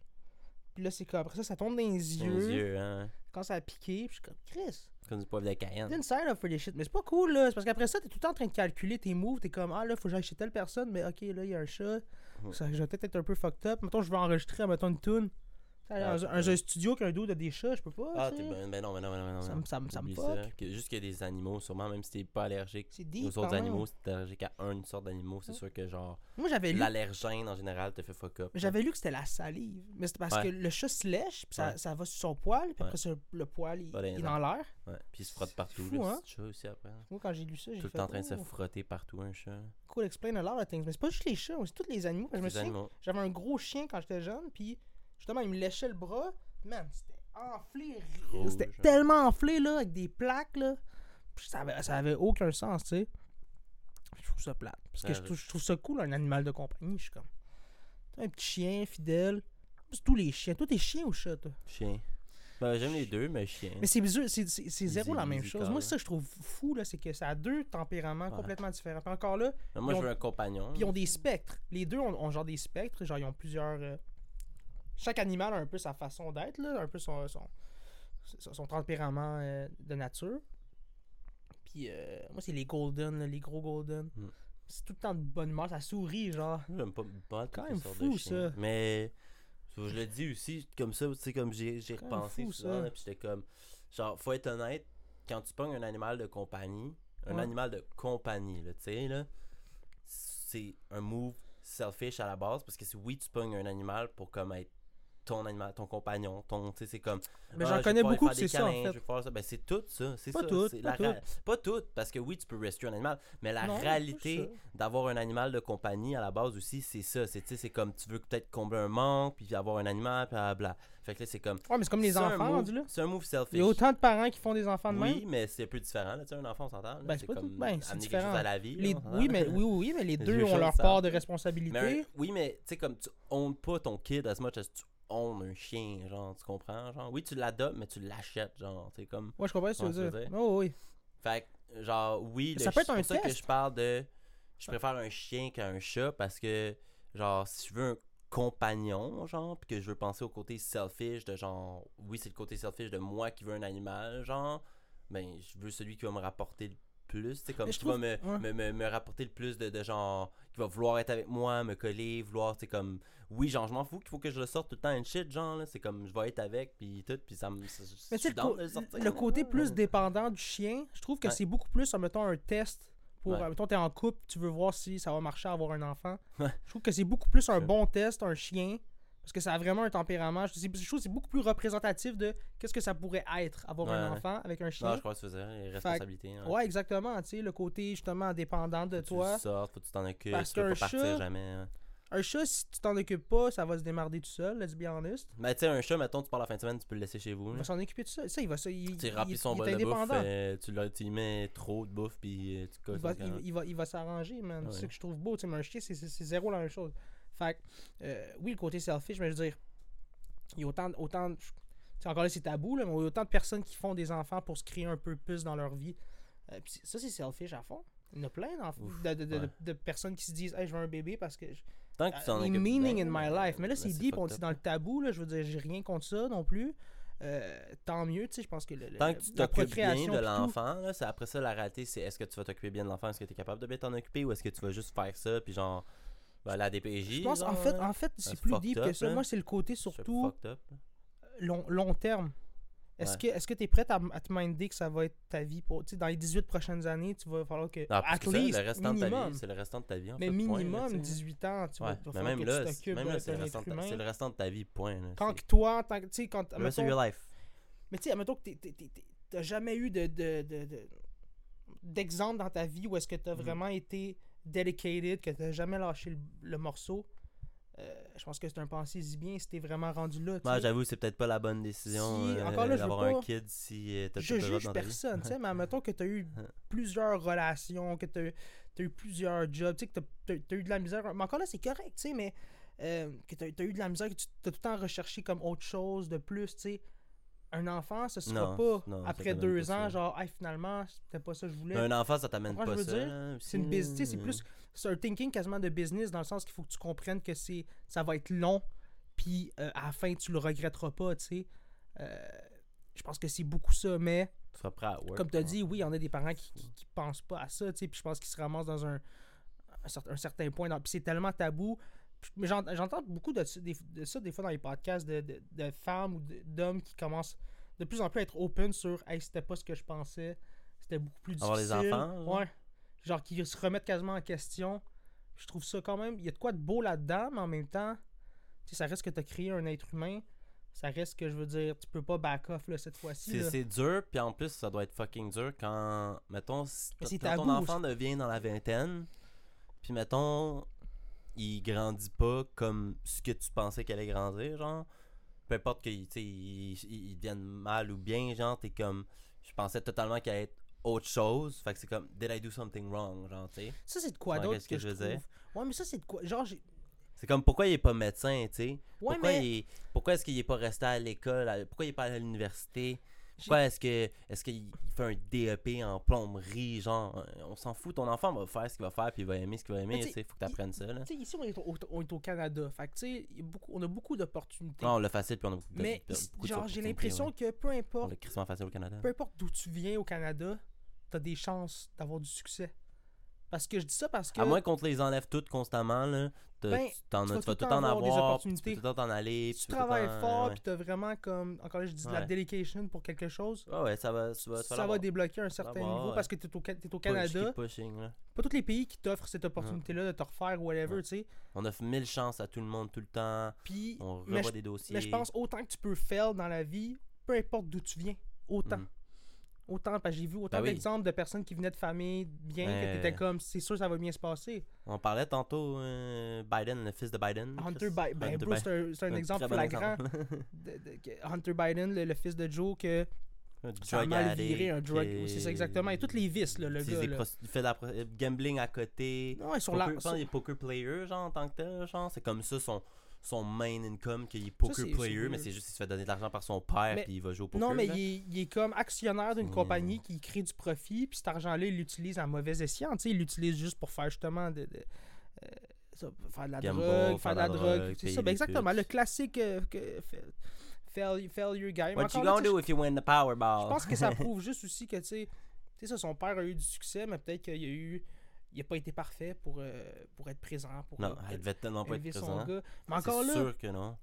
Puis là, c'est comme après ça, ça tombe dans les Les yeux. yeux, hein? Quand ça a piqué, puis je suis comme, Chris, Comme du poivre de Cayenne. Then sign up for des shit. Mais c'est pas cool, là. C'est parce qu'après ça, t'es tout le temps en train de calculer tes moves. T'es comme, ah là, faut que j'aille chez telle personne, mais ok, là, il y a un chat. Mhm. Ça, je vais peut-être être un peu fucked up. Mettons, je veux enregistrer, mettons, une tune. Ah, un, peux. un studio qui a un dos de des chats, je peux pas. Ah, t'es ben, ben non, ben non, ben non, ben non. Ça me- ça me- ça fuck. Que- juste qu'il y a des animaux, sûrement, même si t'es pas allergique deep. aux autres animaux, si t'es allergique à une sorte d'animaux, c'est Ouais. sûr que genre Moi, j'avais lu. l'allergène en général te fait fuck up. J'avais lu que c'était la salive. Mais c'est parce Ouais. que le chat se lèche, puis ça, Ouais. ça va sur son poil, puis après le poil, il, il est dans l'air. Ouais. Puis il se frotte partout, fou, le hein? petit chat aussi après. Moi, quand j'ai lu ça, j'ai Tout le temps en train de se oh, frotter partout, un chat. Cool, explain a lot of things. Mais c'est pas juste les chats, c'est tous les animaux. J'avais un gros chien quand j'étais jeune, puis justement, il me léchait le bras. Man, c'était enflé. C'était hein. tellement enflé, là, avec des plaques, là. Puis ça avait, ça avait aucun sens, tu sais. Je trouve ça plate. Parce que Ouais, je, trouve, je trouve ça cool, un animal de compagnie. Je suis comme. Un petit chien fidèle. C'est tous les chiens. Toi, t'es chien ou chat, toi? Chien. Ben, j'aime les deux, mais chien. Mais c'est bizarre, c'est- zéro la même chose. Moi, c'est ça que je trouve fou, là, c'est que ça a deux tempéraments Ouais. complètement différents. Puis encore là, Mais moi, ils je ont- veux un compagnon. puis ils ont des spectres. Les deux ont, ont genre des spectres, genre ils ont plusieurs. euh, Chaque animal a un peu sa façon d'être, là, un peu son, son, son- tempérament euh, de nature. Puis euh, moi, c'est les golden, là, les gros golden. Mm. C'est tout le temps de bonne humeur, ça sourit, genre. J'aime pas, pas Quand même fou, de ça. Mais je le dis aussi, comme ça, tu sais, comme j'ai repensé fou, souvent, ça. là, puis j'étais comme, genre, faut être honnête, quand tu pognes un animal de compagnie, un Ouais. animal de compagnie, là, tu sais, là, c'est un move selfish à la base, parce que c'est oui, tu pognes un animal pour comme être ton animal, ton compagnon, ton, tu sais, c'est comme. Mais Ah, j'en connais beaucoup que c'est ça, en fait. je vais faire ça. Ben, c'est tout ça. C'est Pas ça. tout, pas la tout. Pas tout, parce que oui, tu peux rescue un animal, mais la Non, réalité d'avoir un animal de compagnie à la base aussi, c'est ça. C'est, tu sais, c'est comme tu veux peut-être combler un manque, puis avoir un animal, puis bla. Fait que là, c'est comme. Ouais, mais c'est comme les enfants, rendu là. C'est un move selfish. Il y a autant de parents qui font des enfants de même. Oui, mais c'est un peu différent. Là, tu sais, un enfant, on s'entend. Ben, c'est pas tout- ben, c'est quelque différent. chose à la vie. Les- oui, mais, oui, oui, mais les <laughs> Les deux ont leur part de responsabilité. oui, mais tu sais, comme tu owns pas ton kid as much as tu owns un chien, genre, tu comprends? Genre, oui, tu l'adoptes, mais tu l'achètes, genre, tu sais, comme. Ouais, je comprends ce que tu veux dire. Oh, oui. Fait que, genre, oui, le Ça peut être un c'est pour ça que test. je parle de. Je préfère un chien qu'un chat parce que, genre, si je veux un compagnon, genre, puis que je veux penser au côté selfish de genre, oui, c'est le côté selfish de moi qui veux un animal, genre, ben, je veux celui qui va me rapporter le plus, tu sais, comme je qui va trouve- me, ouais. me, me, me rapporter le plus de, de genre, qui va vouloir être avec moi, me coller, vouloir, tu sais, comme, oui, genre, je m'en fous qu'il faut que je le sorte tout le temps une shit, genre, là, c'est comme, je vais être avec, puis tout, puis ça me. je Mais suis le, co- le sortir, le côté plus dépendant du chien, je trouve que Ouais. c'est beaucoup plus, mettons, un test pour, Ouais. mettons, t'es en couple, tu veux voir si ça va marcher à avoir un enfant. Je trouve que c'est beaucoup plus un Je- bon test, un chien, parce que ça a vraiment un tempérament. Je, trouve que c'est beaucoup plus représentatif de qu'est-ce que ça pourrait être, avoir un Ouais. enfant avec un chien. Non, je crois que tu faisais, les responsabilités. hein. Ouais, exactement, tu sais, le côté justement dépendant de Faut toi. Tu sortes, faut que tu t'en occupes, Parce tu peux qu'un pas partir chat- jamais. hein. Un chat, si tu t'en occupes pas, ça va se démarrer tout seul, let's be honest. Mais tu sais, un chat, mettons, tu pars la fin de semaine, tu peux le laisser chez vous. Il va s'en occuper tout seul. Ça, il va ça. Il, Tu remplis son bol de bouffe, indépendant. euh, tu, y mets trop de bouffe, puis euh, tu il va, il, va, il va s'arranger, man. C'est ça que je trouve beau. Tu sais, mais un chien, c'est zéro la même chose. Fait que, euh, oui, le côté selfish, mais je veux dire, il y a autant, autant sais, encore là, c'est tabou, là, mais il y a autant de personnes qui font des enfants pour se créer un peu plus dans leur vie. Euh, ça, c'est selfish à fond. Il y en a plein Ouf, de, de, de- ouais. de personnes qui se disent Hey, je veux un bébé parce que. je- Tant que tu t'en Uh, meaning bien, in my life. Mais là, c'est deep, on est dans le tabou, là. Je veux dire, j'ai rien contre ça non plus. Euh, tant mieux, tu sais, je pense que le, Tant que tu la t'occupes bien de l'enfant, c'est après ça la réalité, c'est est-ce que tu vas t'occuper bien de l'enfant, est-ce que tu es capable de bien t'en occuper ou est-ce que tu vas juste faire ça puis genre ben, la DPJ Je pense, en genre, fait, là, en fait c'est plus deep up, que ça. là. Moi, c'est le côté surtout long, long terme. Est-ce Ouais. que est-ce que tu es prête à, à te minder que ça va être ta vie pour tu dans les 18 prochaines années, tu vas falloir que Non, at least le restant de ta minimum. vie, c'est le restant de ta vie en mais fait, minimum tu sais. 18 ans, tu Ouais, tu vas même que là, tu même là, c'est le, le restant de ta vie, point. là. Quand que toi, tant tu sais quand mettons- your life. Mais tu sais, admettons que t'as jamais eu de, de, de- de- d'exemple dans ta vie où est-ce que t'as Mhm. vraiment été dedicated, que t'as jamais lâché le, le morceau. Euh, je pense que c'est un pensée-y bien si t'es vraiment rendu là. Moi, sais. j'avoue, c'est peut-être pas la bonne décision Si, euh, encore là, je veux d'avoir un pas- kid si euh, t'as je juge dans personne, tu sais, mais <laughs> admettons que t'as eu <laughs> plusieurs relations, que t'as as eu plusieurs jobs, tu sais, que t'as- t'as eu de la misère. Mais encore là, c'est correct, tu sais, mais euh, que t'as as eu de la misère, que tu t'as tout le temps recherché comme autre chose de plus, tu sais. Un enfant, ce sera Non, pas non, après deux ans, genre, hey, finalement, c'était pas ça que je voulais. Mais un enfant, ça t'amène pas je veux ça. là, C'est une business, c'est là. plus c'est un thinking quasiment de business dans le sens qu'il faut que tu comprennes que c'est ça va être long puis euh, à la fin tu le regretteras pas, tu sais. Euh, je pense que c'est beaucoup ça mais Tu seras prêt à work, comme tu as dit, oui, on a des parents qui, qui, qui pensent pas à ça, tu sais, puis je pense qu'ils se ramassent dans un, un, certain, point puis c'est tellement tabou. Mais j'en- j'entends beaucoup de, ça- des- de ça des fois dans les podcasts de, femmes ou d'hommes qui commencent de plus en plus à être open sur hey, c'était pas ce que je pensais, c'était beaucoup plus difficile. Avoir les enfants, genre? Ouais. Genre qui se remettent quasiment en question. Je trouve ça quand même. Il y a de quoi de beau là-dedans, mais en même temps, tu sais, ça reste que tu as créé un être humain. Ça reste que je veux dire, tu peux pas back off là, cette fois-ci. C'est dur, puis en plus, ça doit être fucking dur quand, mettons, si- quand ton enfant devient dans la vingtaine, puis mettons, il grandit pas comme ce que tu pensais qu'elle allait grandir, genre. Peu importe qu'il il, il- il devienne mal ou bien, genre, t'es comme, je pensais totalement qu'il allait être autre chose, fait que c'est comme, did I do something wrong, genre, tu sais? Ça, c'est de quoi d'autre que, que je trouve? Ouais, mais ça, c'est de quoi. Genre, j'ai. C'est comme, pourquoi il est pas médecin, tu sais? Ouais, pourquoi mais. il est- pourquoi est-ce qu'il est pas resté à l'école, à- pourquoi il est pas allé à l'université? Pourquoi est-ce que est-ce qu'il fait un DEP en plomberie, genre, on s'en fout, ton enfant va faire ce qu'il va faire, puis il va aimer ce qu'il va aimer, tu tu sais, faut que il- t'apprennes ça, là. Tu ici, on est au, on est au Canada. Fait tu sais, on a beaucoup d'opportunités. Non, on l'a facile, puis on a beaucoup de, mais, de- beaucoup genre, j'ai l'impression ouais. que peu On importe, crissement facile au Canada. peu importe d'où tu viens au Canada, t'as des chances d'avoir du succès. Parce que je dis ça parce que. À moins qu'on te les enlève toutes constamment, là. Ben, tu, tu as- vas tu tout en avoir des puis tu peux opportunités. tout t'en aller. tu tu travailles fort, ouais. puis t'as vraiment comme. Encore là, je dis de la dedication pour quelque chose. Ouais, ouais, ça va, tu vas, tu Ça va débloquer un certain niveau ouais. parce que t'es au, Ca- t'es au Canada. pushing, là. Pas tous les pays qui t'offrent cette opportunité-là de te refaire whatever, Ouais. tu sais. On offre mille chances à tout le monde tout le temps. Puis. On revoit des dossiers. mais je pense autant que tu peux fail dans la vie, peu importe d'où tu viens. Autant. Mhm. Autant, parce que j'ai vu autant Ben oui. d'exemples de personnes qui venaient de familles bien que Ouais. t'étais comme, c'est sûr ça va bien se passer. On parlait tantôt euh, Biden, le fils de Biden. Hunter. Biden, ben Bi- c'est un, exemple bon flagrant. exemple. de- de- <laughs> que Hunter Biden, le, le fils de Joe, que Un ça a mal viré, un drug. et- C'est ça exactement. Et tous les vices, là, le gars. des là. fait de la pro- gambling à côté. Non, ils sont là. est poker player, genre, en tant que tel, genre. C'est comme ça son, son main income, qu'il est poker player, mais c'est juste qu'il se fait donner de l'argent par son père, Mais- puis il va jouer au poker. Non, mais il est, il est comme actionnaire d'une C'est- compagnie qui crée du profit, puis cet argent-là, il l'utilise à mauvais escient. Il l'utilise juste pour faire justement de, de- euh, ça, faire de la Gamble, drogue, faire de la drogue. drogue, C'est payer ça, ben exactement. Le classique euh, que, fa- fail- failure guy. Mais What encore you gonna do if you win the Powerball? Je pense que ça <laughs> prouve juste aussi que, tu sais, ça, son père a eu du succès, mais peut-être qu'il a eu. Il a pas été parfait pour, euh, pour être présent, pour Non, euh, il devait tellement pas être présent. gars. Mais encore C'est là, sûr que non.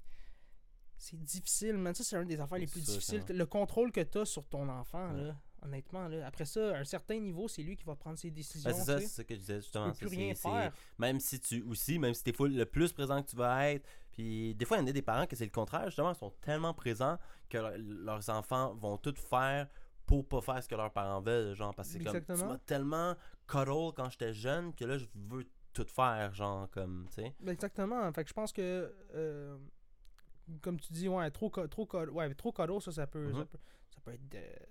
c'est difficile, man. Ça, c'est une des affaires les C'est plus difficiles. Le contrôle que tu as sur ton enfant, Ouais. là, honnêtement, là. Après ça, à un certain niveau, c'est lui qui va prendre ses décisions. Ben, c'est ça, tu c'est ça que je disais Tu justement. peux plus rien c'est- c'est- faire. Même si tu aussi, même si t'es full le plus présent que tu vas être. Puis des fois, il y en a des parents que c'est le contraire. Justement, ils sont tellement présents que leur- leurs enfants vont tout faire pour pas faire ce que leurs parents veulent. Genre, parce que c'est comme tu m'as tellement cuddle quand j'étais jeune que là, je veux tout faire. Genre, comme, tu sais. Ben, exactement. Fait que je pense que, euh, comme tu dis, ouais, trop, trop, ouais, trop cadeau, ça, ça peut, ça Mhm. peut, ça peut être de-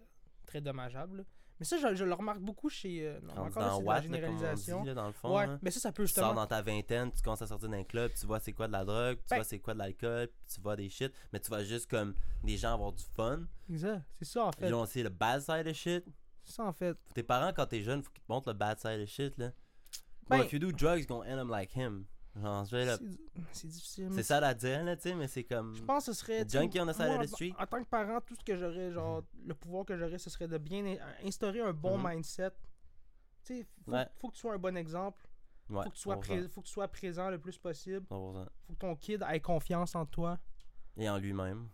très dommageable. Mais ça, je, je le remarque beaucoup chez. euh, non, encore dans la généralisation. dit, là, dans le fond. ouais, là. mais ça, ça peut Tu sors justement. dans ta vingtaine, tu commences à sortir d'un club, tu vois c'est quoi de la drogue, tu Ben- vois c'est quoi de l'alcool, tu vois des shit, mais tu vas juste comme des gens avoir du fun. Exact. C'est ça, en fait. Ils ont aussi le bad side of shit. C'est ça, en fait. Tes parents, quand t'es jeune, faut qu'ils te montrent le bad side of shit, là. Ben- Well, if you do drugs, you're gonna end up like him. C'est difficile. C'est ça à dire, là, tu sais, mais c'est comme. Je pense que ce serait. Junkie on the side moi, of the en- street. En tant que parent, tout ce que j'aurais, genre, le pouvoir que j'aurais, ce serait de bien in- instaurer un bon Mhm. mindset. Tu sais, faut, Ouais. faut que tu sois un bon exemple. Ouais, Faut que, tu sois 100%, pré- faut que tu sois présent le plus possible. 100%. Faut que ton kid ait confiance en toi. Et en lui-même.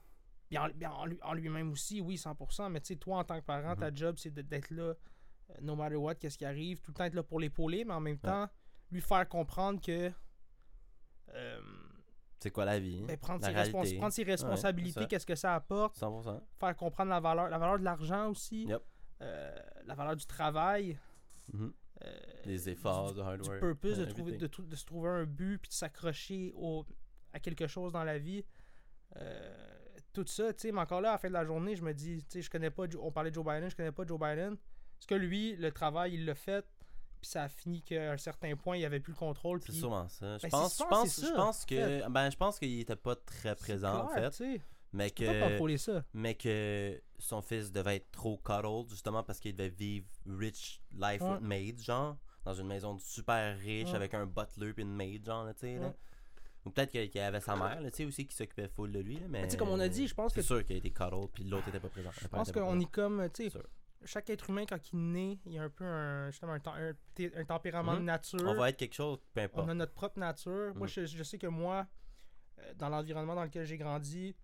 En- en, lui- en lui-même aussi, oui, 100%. Mais tu sais, toi, en tant que parent, ta Mhm. job, c'est d'être là, euh, no matter what, qu'est-ce qui arrive. Tout le temps être là pour l'épauler, mais en même temps, lui faire comprendre que. Euh, C'est quoi la vie? ben, prendre, la ses respons- réalité. prendre ses responsabilités, qu'est-ce que ça apporte? 100%. Faire comprendre la valeur, la valeur de l'argent aussi. Yep. euh, la valeur du travail. Mhm. euh, Les efforts, du du purpose de, trouver, de, se trouver un but puis de s'accrocher au, à quelque chose dans la vie. Euh, tout ça, tu sais, mais encore là, à la fin de la journée, je me dis, tu sais, je connais pas, Joe- on parlait de Joe Biden, je connais pas Joe Biden. Parce que lui, le travail, il l'a fait, puis ça a fini qu'à un certain point, il avait plus le contrôle. C'est sûrement ça. Je Ben, pense, c'est- je je pense que c'est je pense en que, ben, je pense qu'il était pas très c'est présent en fait, tu sais. mais Tu que, ça. mais que son fils devait être trop cuddled justement parce qu'il devait vivre rich life Ouais. with maid genre dans une maison super riche Ouais. avec un butler puis une maid genre tu sais là. Ou peut-être qu'il avait sa mère tu sais aussi qui s'occupait full de lui là, mais Mais tu sais, comme on a dit, je pense c'est que sûr qu'il a été cuddled puis l'autre était pas présent. Je pense qu'on est comme, tu sais. Chaque être humain, quand il naît, il y a un peu un, justement, un, un tempérament Mhm. de nature. On va être quelque chose, peu importe. On a notre propre nature. Moi, Mm. je, je sais que moi, euh, dans l'environnement dans lequel j'ai grandi,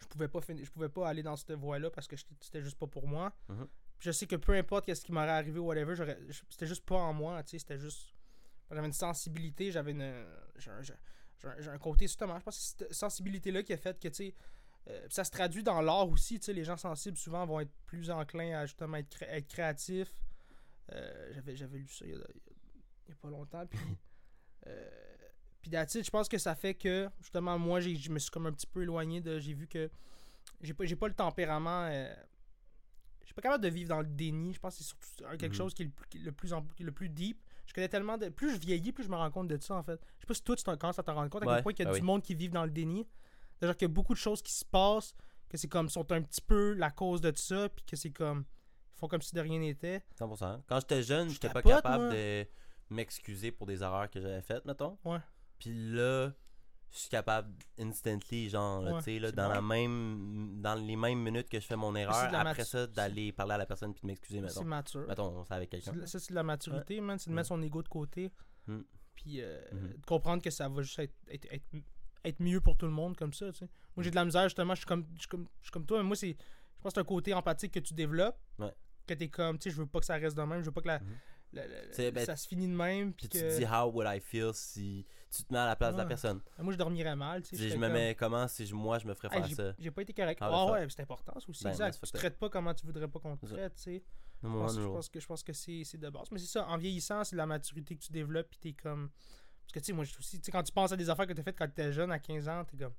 je pouvais pas finir, je pouvais pas aller dans cette voie-là parce que c'était juste pas pour moi. Mhm. Je sais que peu importe qu'est-ce qui m'aurait arrivé ou whatever, c'était juste pas en moi, tu sais, c'était juste j'avais une sensibilité, j'avais une j'ai un, un- côté justement, je pense que c'est cette sensibilité là qui a fait que tu sais euh, ça se traduit dans l'art aussi, tu sais, les gens sensibles souvent vont être plus enclins à justement être, cré- être créatifs. Euh, j'avais, lu ça il y a, il y a pas longtemps. Puis, <laughs> euh, puis je pense que ça fait que justement moi je me suis comme un petit peu éloigné de. J'ai vu que j'ai pas, pas le tempérament. euh, je suis pas capable de vivre dans le déni. Je pense que c'est surtout quelque Mhm. chose qui est le plus, le plus, en- le plus deep. Je connais tellement de. Plus je vieillis, plus je me rends compte de ça en fait. Je sais pas si toi tu t'en- commences à te rendre compte à quel point il y a ah du oui. monde qui vit dans le déni. C'est-à-dire qu'il y a beaucoup de choses qui se passent, que c'est comme sont un petit peu la cause de ça, puis que c'est comme. Ils font comme si de rien n'était. 100%. Quand j'étais jeune, j'étais pas capable moi. de m'excuser pour des erreurs que j'avais faites, mettons. Ouais. Puis là, je suis capable instantly, genre, Ouais, tu sais, là, c'est dans, bon. la même, dans les mêmes minutes que je fais mon erreur, après ça, d'aller parler à la personne puis de m'excuser, C'est mettons. mature. Mettons, c'est avec C'est quelqu'un. Ça, c'est de la maturité, man. C'est de mettre son ego de côté. Mm. Puis euh, Mhm. de comprendre que ça va juste être, être, être, être mieux pour tout le monde comme ça, tu sais. Moi, j'ai de la misère, justement. Je suis comme, je suis comme, je suis comme toi, mais moi, c'est. Je pense que c'est un côté empathique que tu développes. Ouais. Que t'es comme, tu sais, je veux pas que ça reste de même. Je veux pas que la, Mhm. la- la- C'est- ben, ça se finit de même. Puis que. tu te dis, how would I feel si tu te mets à la place de la personne? Moi, je dormirais mal, tu sais. Je me comme, mets comment si je- moi je me ferais Hey, faire ça? J'ai pas été correct. Ah, le ouais, c'est important, ça aussi. Ben, exact. Tu fucked traites pas comment tu voudrais pas qu'on te C'est traite, tu sais. Je pense, je non. pense que, je pense que c'est c'est de base. Mais c'est ça, en vieillissant, c'est la maturité que tu développes, puis t'es comme. Parce que tu sais, moi, je- aussi, tu sais, quand tu penses à des affaires que t'as faites quand t'étais jeune, à 15 ans, t'es comme.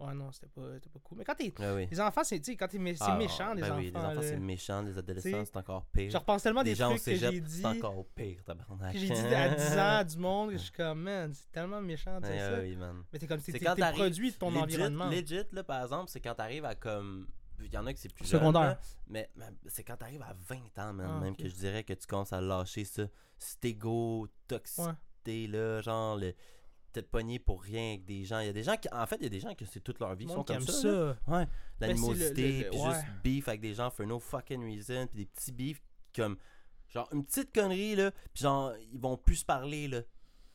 Ouais, non, c'était pas, pas cool. Mais quand t'es. Ah oui. Les enfants, c'est, tu sais, quand t'es mé- Ah, méchant, les ben enfants. oui, les enfants, c'est méchant, les adolescents, T'sais, c'est encore pire. Je repense tellement les des gens trucs que j'ai dit. c'est encore pire, tabarnak. J'ai dit à 10 ans du <laughs> monde, je suis comme, man, c'est tellement méchant ouais, oui, man. Mais t'es comme, t'es, produit de ton legit, environnement. Legit, là, par exemple, c'est quand t'arrives à comme. Il y en a que c'est plus Secondaire. jeune, là, mais, mais c'est quand t'arrives à 20 ans, man, Ah, même ok. que je dirais que tu commences à lâcher ça. Cet égo, là, genre, le, t'être pogné pour rien avec des gens. Il y a des gens qui. En fait, il y a des gens qui c'est toute leur vie, ils sont comme ça. Ouais. Ben, L'animosité, puis ouais. juste beef avec des gens for no fucking reason, puis des petits beefs comme. Genre, une petite connerie, là, puis genre, ils vont plus se parler, là.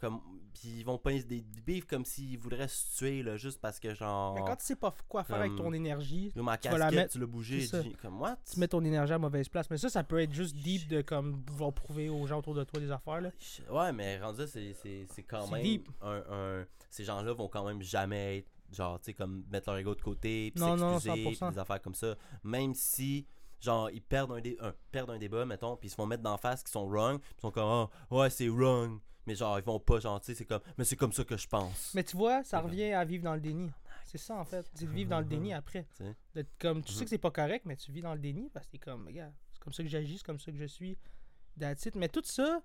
Comme, puis ils vont pas des, beefs comme s'ils voudraient se tuer, là, juste parce que, genre. Mais quand tu sais pas quoi faire avec ton énergie, ma tu vas la mettre- tu l'as bougé, ça. comme what? tu mets ton énergie à mauvaise place. Mais ça, ça peut être juste deep de comme vouloir prouver aux gens autour de toi des affaires. Là. Ouais, mais rendu là, c'est c'est- quand même deep. un, un- Ces gens-là vont quand même jamais être, genre, tu sais, comme mettre leur ego de côté, puis s'excuser, puis 100%. des affaires comme ça. Même si, genre, ils perdent un, dé- un- perdent un débat, mettons, puis ils se font mettre d'en face qu'ils sont wrong, puis ils sont comme, Ah, ouais, c'est wrong. Mais genre, ils vont pas, genre, tu sais, c'est comme, mais c'est comme ça que je pense. Mais tu vois, ça C'est revient à vivre dans le déni. C'est ça en fait. C'est de vivre dans le déni après. Tu sais. D'être comme, tu sais Mhm. que c'est pas correct, mais tu vis dans le déni parce que t'es comme, regarde, c'est comme ça que j'agis, c'est comme ça que je suis. That's it. Mais tout ça,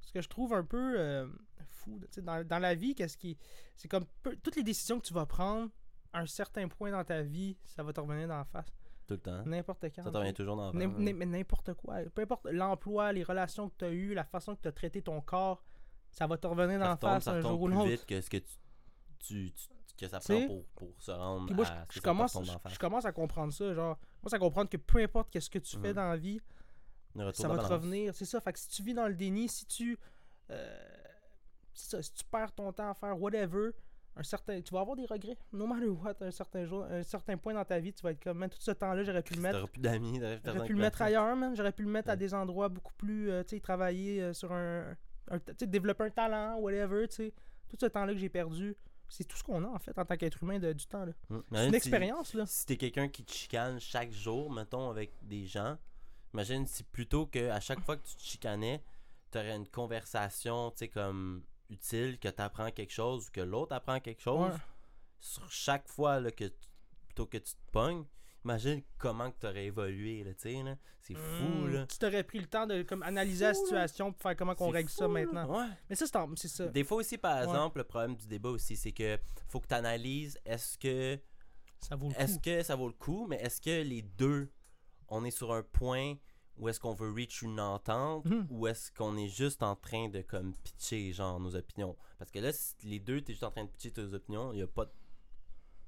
ce que je trouve un peu euh, fou, sais, dans, dans la vie, qu'est-ce qui. C'est comme peu- toutes les décisions que tu vas prendre, à un certain point dans ta vie, ça va te revenir dans la face. Tout le temps. N'importe quand. Ça te revient toujours dans la face, hein. mais n'importe quoi. Peu importe l'emploi, les relations que tu as eues, la façon que tu as traité ton corps, ça va te revenir dans Ça la face ça un jour ou plus l'autre. vite que ce que tu, tu- tu- que ça prend pour, pour se rendre Puis moi, à je, ce ça commence, je, commence à comprendre ça. Genre, moi, à comprendre que peu importe qu'est-ce que tu fais Mhm. dans la vie, ça va te revenir. C'est ça. Fait que si tu vis dans le déni, si tu. euh, c'est ça, si tu perds ton temps à faire whatever, un certain, tu vas avoir des regrets. No matter what, un certain jour, un certain point dans ta vie, tu vas être comme, man, tout ce temps-là, j'aurais pu le mettre. Plus d'amis, J'aurais pu le mettre ailleurs, man. J'aurais pu le mettre à des endroits beaucoup plus. euh, tu sais, travailler euh, sur un. Un développer un talent, whatever, tu sais. Tout ce temps-là que j'ai perdu, c'est tout ce qu'on a, en fait, en tant qu'être humain de- du temps, là. Hum. C'est une expérience, là. Si t'es quelqu'un qui te chicane chaque jour, mettons, avec des gens, imagine si plutôt que à chaque fois que tu te chicanais, t'aurais une conversation, tu sais, comme utile, que t'apprends quelque chose ou que l'autre apprend quelque chose, Ouais. sur chaque fois là, que tu- plutôt que tu te pognes, imagine comment que t'aurais évolué, là, tu sais, là. C'est fou, Mm, là. Tu t'aurais pris le temps de comme, analyser la fou, situation pour faire comment qu'on règle ça fou, maintenant. Ouais. Mais ça, c'est ça. Des fois aussi, par Ouais. exemple, le problème du débat aussi, c'est que faut que tu analyses est-ce que Ça vaut le est-ce coup. que ça vaut le coup, mais est-ce que les deux, on est sur un point où est-ce qu'on veut reach une entente Mhm. ou est-ce qu'on est juste en train de comme pitcher genre nos opinions? Parce que là, si les deux, t'es juste en train de pitcher tes opinions, il y a pas de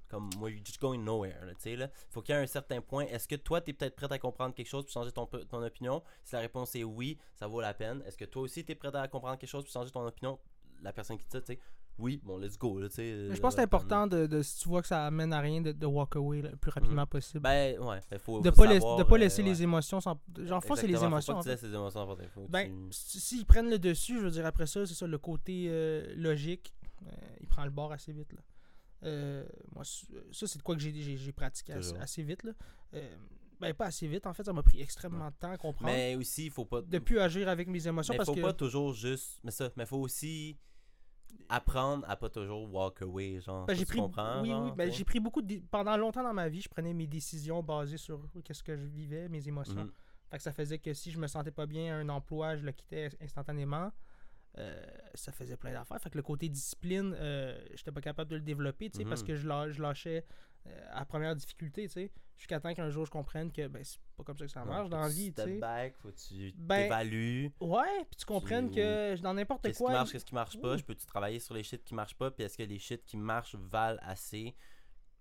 comme moi, you're just going nowhere, là, tu sais, là. Faut qu'il y ait un certain point. Est-ce que toi, t'es peut-être prêt à comprendre quelque chose pour changer ton, ton opinion? Si la réponse est oui, ça vaut la peine. Est-ce que toi aussi, t'es prêt à comprendre quelque chose pour changer ton opinion? La personne qui dit tu sais, oui, bon, let's go, là, tu je pense que c'est euh, important de, de- si tu vois que ça amène à rien de, de walk away le plus rapidement possible. Ben, ouais, ben, faut, de faut pas, laisser- savoir, de pas euh, laisser ouais. les émotions sans. Genre, c'est les émotions. Faut pas que tu fait. laisses les émotions emporter. Faut que Ben, tu- s'ils prennent le dessus, je veux dire, après ça, c'est ça, le côté euh, logique, euh, il prend le bord assez vite. Là. Euh, moi, ça, c'est de quoi que j'ai- pratiqué assez, vite. Là. Euh, ben, pas assez vite, en fait, ça m'a pris extrêmement de temps à comprendre. Mais aussi, il faut pas. de plus agir avec mes émotions mais parce faut que. pas toujours juste. Mais ça, mais faut aussi apprendre à pas toujours walk away, genre. Ben, j'ai pris, comprends, oui, genre, oui, ben, j'ai pris beaucoup de, pendant longtemps dans ma vie, je prenais mes décisions basées sur qu'est-ce que je vivais, mes émotions. Mhm. Fait que ça faisait que si je me sentais pas bien à un emploi, je le quittais instantanément. Euh, ça faisait plein d'affaires. Fait que le côté discipline, euh, j'étais pas capable de le développer, tu sais, parce Mhm. que je, lâ- je lâchais euh, à première difficulté, tu sais. Jusqu'à temps qu'un jour je comprenne que ben, c'est pas comme ça que ça marche dans la vie, tu sais. back, faut que tu Ben, t'évalues. Ouais, puis tu comprennes Tu- que dans n'importe Qu'est-ce quoi. qui marche, qu'est-ce qui marche pas? Je peux-tu travailler sur les shit qui marchent pas? Puis est-ce que les shit qui marchent valent assez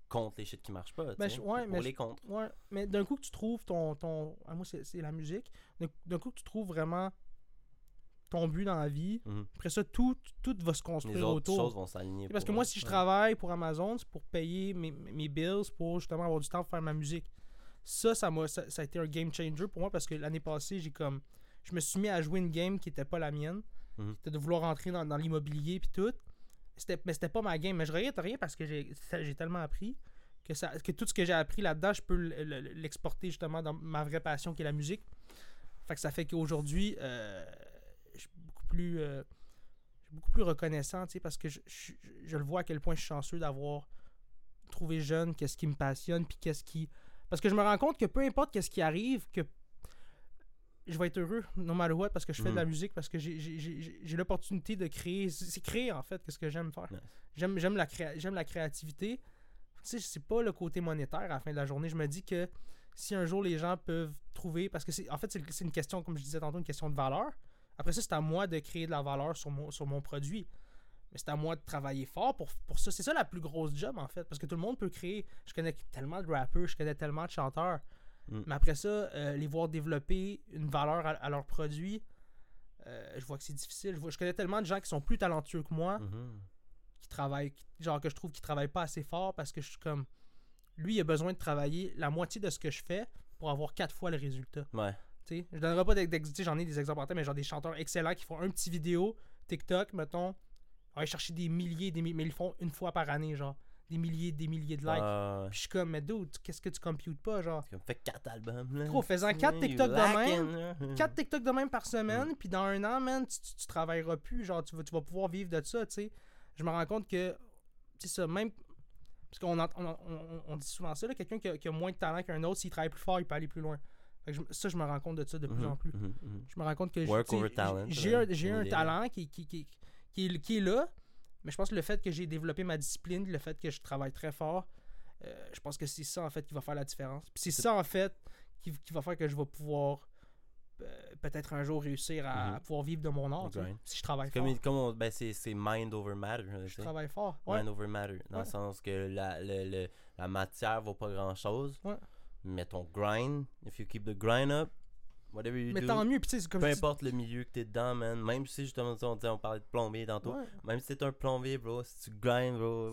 contre les shit qui marchent pas? Ben, je- ouais, pour mais les contre. Ouais, mais d'un coup que tu trouves ton. ton ah, moi, c'est la musique. D'un d'un coup que tu trouves vraiment ton but dans la vie, Mhm. après ça, tout, tout va se Les construire autres autour. choses vont s'aligner. Parce que moi, si je travaille pour Amazon, c'est pour payer mes, mes bills, pour justement avoir du temps pour faire ma musique. Ça, ça, m'a, ça, ça a été un game changer pour moi parce que l'année passée, j'ai comme. Je me suis mis à jouer une game qui était pas la mienne. Mhm. C'était de vouloir rentrer dans, dans l'immobilier puis tout. C'était, mais c'était pas ma game. Mais je regrette rien parce que j'ai, ça- j'ai tellement appris que, ça, que tout ce que j'ai appris là-dedans, je peux l'exporter justement dans ma vraie passion qui est la musique. Fait que ça fait qu'aujourd'hui, euh, je suis beaucoup plus. euh, je suis beaucoup plus reconnaissant, tu sais, parce que je, je- je le vois à quel point je suis chanceux d'avoir trouvé jeune qu'est-ce qui me passionne, puis qu'est-ce qui... Parce que je me rends compte que peu importe qu'est-ce qui arrive, que je vais être heureux, no matter what, parce que je fais de la Mhm. musique, parce que j'ai- l'opportunité de créer. C'est créer, en fait, qu'est-ce que j'aime faire. Nice. J'aime j'aime la, créa- la créativité. Tu sais, c'est pas le côté monétaire à la fin de la journée. Je me dis que si un jour les gens peuvent trouver, parce que c'est en fait, c'est une question, comme je disais tantôt, une question de valeur. Après ça, c'est à moi de créer de la valeur sur mon, sur mon produit. Mais c'est à moi de travailler fort pour, pour ça. C'est ça la plus grosse job, en fait. Parce que tout le monde peut créer. Je connais tellement de rappeurs, je connais tellement de chanteurs. Mm. Mais après ça, euh, les voir développer une valeur à, à leur produit, euh, je vois que c'est difficile. Je, vois- je connais tellement de gens qui sont plus talentueux que moi, Mhm. qui travaillent, qui- genre que je trouve qu'ils travaillent pas assez fort parce que je suis comme. Lui, il a besoin de travailler la moitié de ce que je fais pour avoir quatre fois le résultat. Ouais. Tu je donnerai pas d'ex- tu sais, j'en ai des exemples en tête, mais genre des chanteurs excellents qui font un petit vidéo, TikTok, mettons, aller chercher des milliers, des mi- mais ils le font une fois par année, genre. Des milliers, des milliers de likes. Puis je suis comme, mais dude, qu'est-ce que tu computes pas, genre? comme fait 4 albums. Là. Gros, faisant quatre You TikTok de même, là. <laughs> 4 TikTok de même par Mm. semaine, puis dans un an, man, tu, tu, tu travailleras plus, genre, tu vas, tu vas pouvoir vivre de ça, tu sais. Je me rends compte que, c'est ça, même. Parce qu'on ent- on, on- on dit souvent ça, là, quelqu'un qui a moins de talent qu'un autre, s'il travaille plus fort, il peut aller plus loin. Je- ça, je me rends compte de ça de plus Mhm, en plus. mhm, mhm. Je me rends compte que j'ai un, idée. talent qui, qui, qui, qui, est, qui est là, mais je pense que le fait que j'ai développé ma discipline, le fait que je travaille très fort, euh, je pense que c'est ça en fait qui va faire la différence. Puis c'est ça en fait qui, qui va faire que je vais pouvoir euh, peut-être un jour réussir à, pouvoir vivre de mon art, si je travaille fort. comme, comme on- ben, c'est, mind over matter. Je travaille fort. Ouais. Mind over matter. Dans Ouais. le sens que la, le- le- la matière vaut pas grand chose. Ouais. Mais ton grind, if you keep the grind up, whatever you Mais do, tant mieux, puis comme peu je dis- importe le milieu que t'es dedans, man. Même si justement, on, on parlait de plombier tantôt. Ouais. Même si t'es un plombier, bro, si tu grind, bro,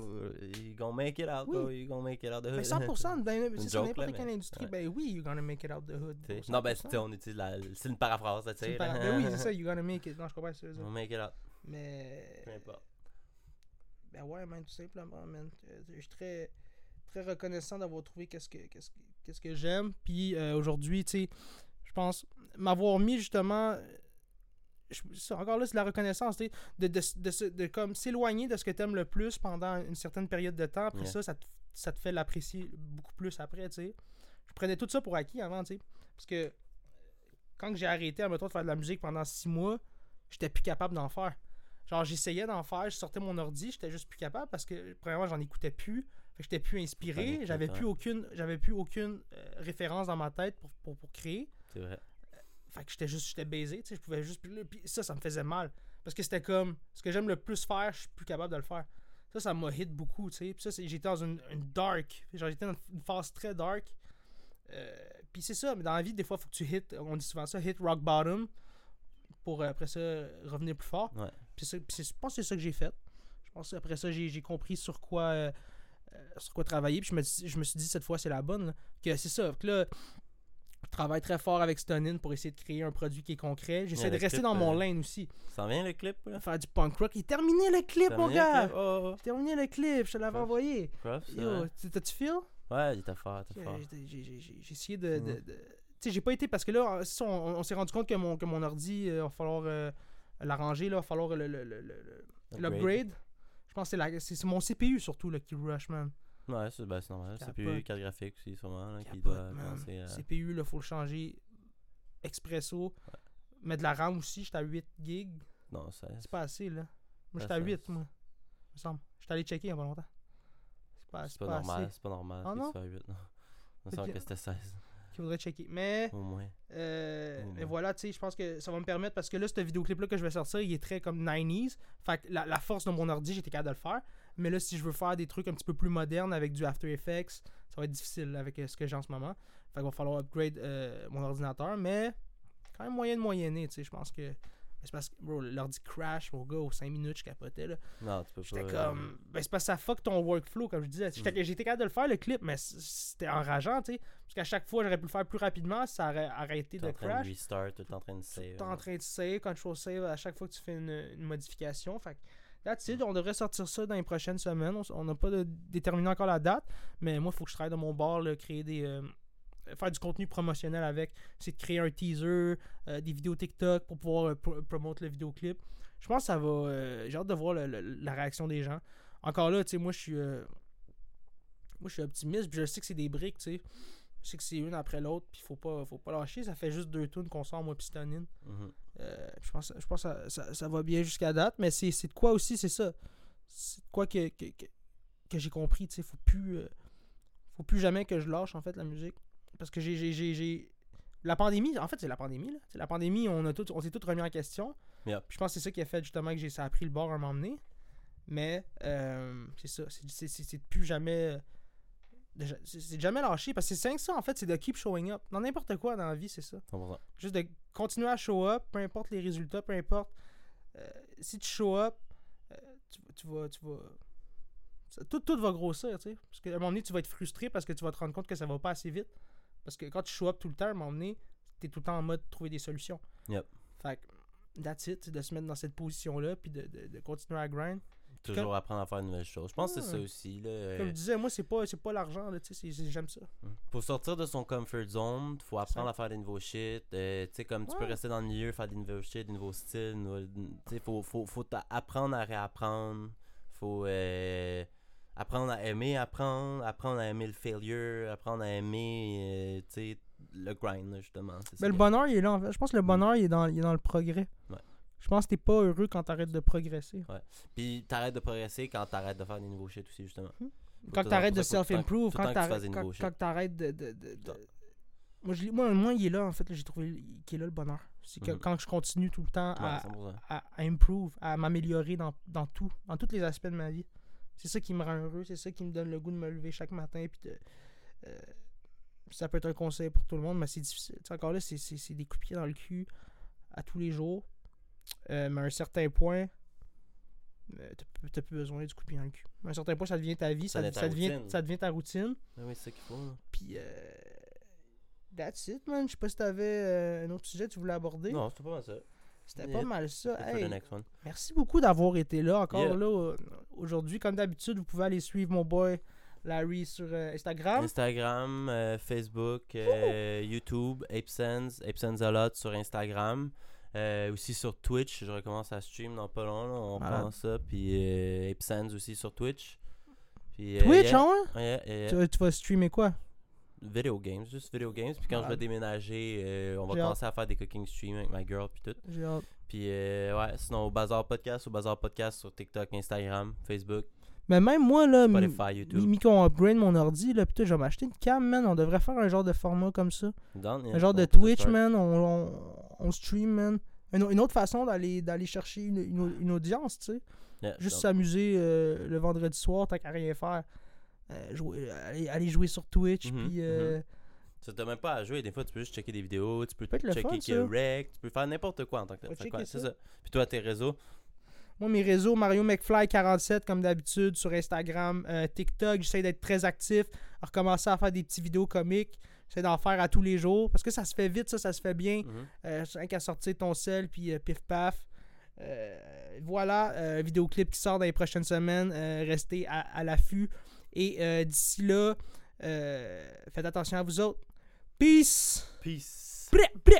you gonna make it out, Oui. bro. You gonna make it out the Mais hood. 100% dans <laughs> une c'est ça, joke, n'importe quelle mais- industrie, ouais. ben oui, you're gonna make it out the hood. Bro, Non, ben, 100%. tu sais, on utilise la. C'est une paraphrase, tu sais. une par- là. Ben oui, c'est <laughs> ça, you're gonna make it. Non, je comprends ce que. On make it out. Mais. Peu importe. Ben ouais, man, tout simplement, man. Euh, Je suis très, très reconnaissant d'avoir trouvé qu'est-ce que, qu'est-ce que, qu'est-ce que j'aime. Puis euh, aujourd'hui, tu sais, je pense m'avoir mis justement. euh, je- encore là, c'est la reconnaissance, tu sais, de, de, de, de comme s'éloigner de ce que tu aimes le plus pendant une certaine période de temps. Après Yeah. ça, ça te, ça te fait l'apprécier beaucoup plus après, tu sais. Je prenais tout ça pour acquis avant, tu sais. Parce que quand j'ai arrêté, admettons, de faire de la musique pendant six mois, j'étais plus capable d'en faire. Genre, j'essayais d'en faire, je sortais mon ordi, j'étais juste plus capable parce que, premièrement, j'en écoutais plus. Que j'étais plus inspiré, j'avais ouais. plus aucune, j'avais plus aucune euh, référence dans ma tête pour, pour, pour créer. C'est vrai. Fait que j'étais juste, j'étais baisé, tu sais, je pouvais juste plus. Puis ça, ça me faisait mal. Parce que c'était comme, ce que j'aime le plus faire, je suis plus capable de le faire. Ça, ça m'a hit beaucoup, tu sais. Puis ça, j'étais dans une, une dark. Genre, j'étais dans une phase très dark. Euh, puis c'est ça, mais dans la vie, des fois, il faut que tu hit, on dit souvent ça, hit rock bottom pour euh, après ça revenir plus fort. Ouais. Puis je pense que c'est ça que j'ai fait. Je pense qu'après ça, j'ai compris sur quoi, euh, euh, sur quoi travailler. Puis je me, dis- je me suis dit, cette fois, c'est la bonne. là. Que c'est ça. Que là, je travaille très fort avec Stonin pour essayer de créer un produit qui est concret. J'essaie Ouais, de rester clip, dans mon euh, lane aussi. Ça vient le clip, là? Faire du punk rock. Il est terminé le clip, mon gars! clip? Oh, J'ai terminé le clip, je te l'avais envoyé. prof, Yo, t'as-tu feel? Ouais, il était fort, il était fort. J'ai- essayé de. de- de- Tu sais, j'ai pas été. Parce que là, on, on s'est rendu compte que mon, que mon ordi, il va falloir euh, l'arranger, il va falloir le- le- le- l'upgrade. Je pense que c'est mon CPU surtout là, qui rush, man. Ouais, c'est ben, c'est normal. Capote. CPU, carte graphique aussi, sûrement, là, qui doit à... CPU, là, faut le changer expresso. Mais de la RAM aussi, j'étais à 8 gigs. Non, ça... C'est pas assez, là. Moi, j'étais à ça- 8, moi. Il me semble. J'étais allé checker il y a pas longtemps. pas, C'est pas, pas normal, assez. c'est pas normal. Ah non? tu fasses 8, non. Il me semble que c'était 16, Qu'il faudrait checker. Mais, au moins. euh, mais voilà, tu sais, je pense que ça va me permettre parce que là, ce vidéoclip-là que je vais sortir, il est très comme 90s. Fait que la, la force de mon ordi, j'étais capable de le faire. Mais là, si je veux faire des trucs un petit peu plus modernes avec du After Effects, ça va être difficile avec euh, ce que j'ai en ce moment. Fait qu'il va falloir upgrade euh, mon ordinateur. Mais quand même moyen de moyenner, tu sais. Je pense que. C'est parce que, bro, l'ordi crash, mon gars, aux 5 minutes, je capotais, là. Non, tu peux J'étais pas. euh, comme. Ben, c'est parce que ça fuck ton workflow, comme je disais. J'étais j'étais capable de le faire, le clip, mais c'était enrageant, tu sais. Parce qu'à chaque fois, j'aurais pu le faire plus rapidement, ça aurait arrêté T'es de en train crash. de restart, t'es en train de Tu save. es en train de save, control save à chaque fois que tu fais une, une modification. Fait que, that's it. On devrait sortir ça dans les prochaines semaines. On n'a pas de- déterminé encore la date, mais moi, il faut que je travaille de mon bord, là, créer des. euh, faire du contenu promotionnel avec. C'est de créer un teaser, euh, des vidéos TikTok pour pouvoir euh, pro- promote le vidéoclip. Je pense que ça va. euh, J'ai hâte de voir le- le- la réaction des gens. Encore là, tu sais, moi, je suis. moi, je suis optimiste, puis je sais que c'est des briques, tu sais. Je sais que c'est une après l'autre, puis faut pas, faut pas lâcher. Ça fait juste deux tunes qu'on sort, moi, Pistonine. Mhm. Euh, je pense, je pense que ça, ça- ça va bien jusqu'à date, mais c'est c'est de quoi aussi, c'est ça. C'est de quoi que, que, que, que j'ai compris, tu sais, faut plus, euh, faut plus jamais que je lâche, en fait, la musique. Parce que j'ai, j'ai, j'ai, j'ai- La pandémie, en fait, c'est la pandémie, là. C'est la pandémie, on, a tout, on s'est tous remis en question. Puis je pense que c'est ça qui a fait, justement, que j'ai, ça a pris le bord à un moment donné. Mais, euh, c'est ça, c'est, c'est, c'est- c'est de plus jamais... euh, C'est jamais lâcher, parce que c'est ça, en fait, c'est de keep showing up. Dans n'importe quoi dans la vie, c'est ça. 100%. Juste de continuer à show up, peu importe les résultats, peu importe. euh, si tu show up, euh, tu, tu vas. Tu vas ça- tout, tout va grossir, tu sais. Parce qu'à un moment donné, tu vas être frustré parce que tu vas te rendre compte que ça va pas assez vite. Parce que quand tu show up tout le temps, à un moment donné, t'es tout le temps en mode trouver des solutions. Yep. Fait que, that's it, de se mettre dans cette position-là, puis de, de- de continuer à grind. Toujours apprendre à faire de nouvelles choses. Je pense que c'est ça aussi. Là, euh, Comme je disais, moi, c'est pas, pas l'argent, j'aime ça. Faut sortir de son comfort zone, faut apprendre Ça. à faire des nouveaux shit. euh, tu sais, comme tu peux rester dans le milieu, faire des nouveaux shit, des nouveaux styles. Tu sais, faut, faut, faut apprendre à réapprendre. Faut euh, apprendre à aimer apprendre, apprendre à aimer le failure, apprendre à aimer, euh, le grind, justement. Mais le bonheur, il est là, en fait. Je pense que le bonheur, il est dans, il est dans le progrès. Ouais. Je pense que t'es pas heureux quand t'arrêtes de progresser. Puis t'arrêtes de progresser quand t'arrêtes de faire des nouveaux shit aussi, justement. Quand Faut t'arrêtes de self-improve, quand t'arrêtes quand, quand t'arrêtes de... de, de-. Moi, je, moi, moi, il est là, en fait. J'ai trouvé qu'il est là, le bonheur. C'est que Mhm. quand je continue tout le temps Ouais, à, 100%. à, à improve, à m'améliorer dans, dans tout, dans tous les aspects de ma vie. C'est ça qui me rend heureux, c'est ça qui me donne le goût de me lever chaque matin. Puis de, euh, ça peut être un conseil pour tout le monde, mais c'est difficile. Tu sais, encore là, c'est- c'est c'est des coups de pied dans le cul à tous les jours. Euh, mais à un certain point, euh, t'as plus- besoin du coup de pied dans le cul. À un certain point, ça devient ta vie, ça, Ça devient ta ça devient, routine. ça devient ta routine. Ah oui, c'est ça qu'il faut. là. Puis, euh, that's it, man. Je sais pas si t'avais un autre sujet que tu voulais aborder. Non, c'était pas mal ça. C'était Yeah. pas mal ça. Hey. Merci beaucoup d'avoir été là encore Yeah. là aujourd'hui. Comme d'habitude, vous pouvez aller suivre mon boy Larry sur euh, Instagram. Instagram, euh, Facebook, euh, YouTube, ApeSense, ApeSense a lot sur Instagram. Aussi sur Twitch, je recommence à stream dans pas long, là, on reprend ça. Puis euh, ApeSense aussi sur Twitch. Puis, Twitch, yeah, hein? Tu, tu vas streamer quoi? Video games, juste video games. Puis quand je vais déménager, euh, on va J'ai hâte. commencer à faire des cooking streams avec ma girl puis tout. J'ai hâte. Puis euh, ouais, sinon au Bazar Podcast, au Bazar Podcast sur TikTok, Instagram, Facebook, Mais même moi, là, Spotify, YouTube. mi qu'on upgrade mon ordi, là, putain, je vais m'acheter une cam, man. On devrait faire un genre de format comme ça. Yeah, un genre de Twitch, man. On, on, on stream, man. Une, une autre façon d'aller d'aller chercher une, une, une audience, tu sais. Yeah, Juste s'amuser euh, le vendredi soir, tant qu'à rien faire. Euh, jouer, aller, aller jouer sur Twitch, Mhm, puis... euh, Ça même pas à jouer, des fois tu peux juste checker des vidéos, tu peux checker ça. rec, tu peux faire n'importe quoi en tant que tel. C'est ça. Puis toi, tes réseaux, Moi, mes réseaux, Mario McFly47, comme d'habitude, sur Instagram, euh, TikTok, j'essaie d'être très actif, à recommencer à faire des petites vidéos comiques. J'essaie d'en faire à tous les jours, parce que ça se fait vite, ça, ça se fait bien. mhm. Euh, rien qu'à sortir ton sel, puis euh, pif paf. Euh, voilà, euh, vidéoclip qui sort dans les prochaines semaines. Euh, restez à, à l'affût. Et euh, d'ici là, euh, faites attention à vous autres. Peace! Peace! Bref.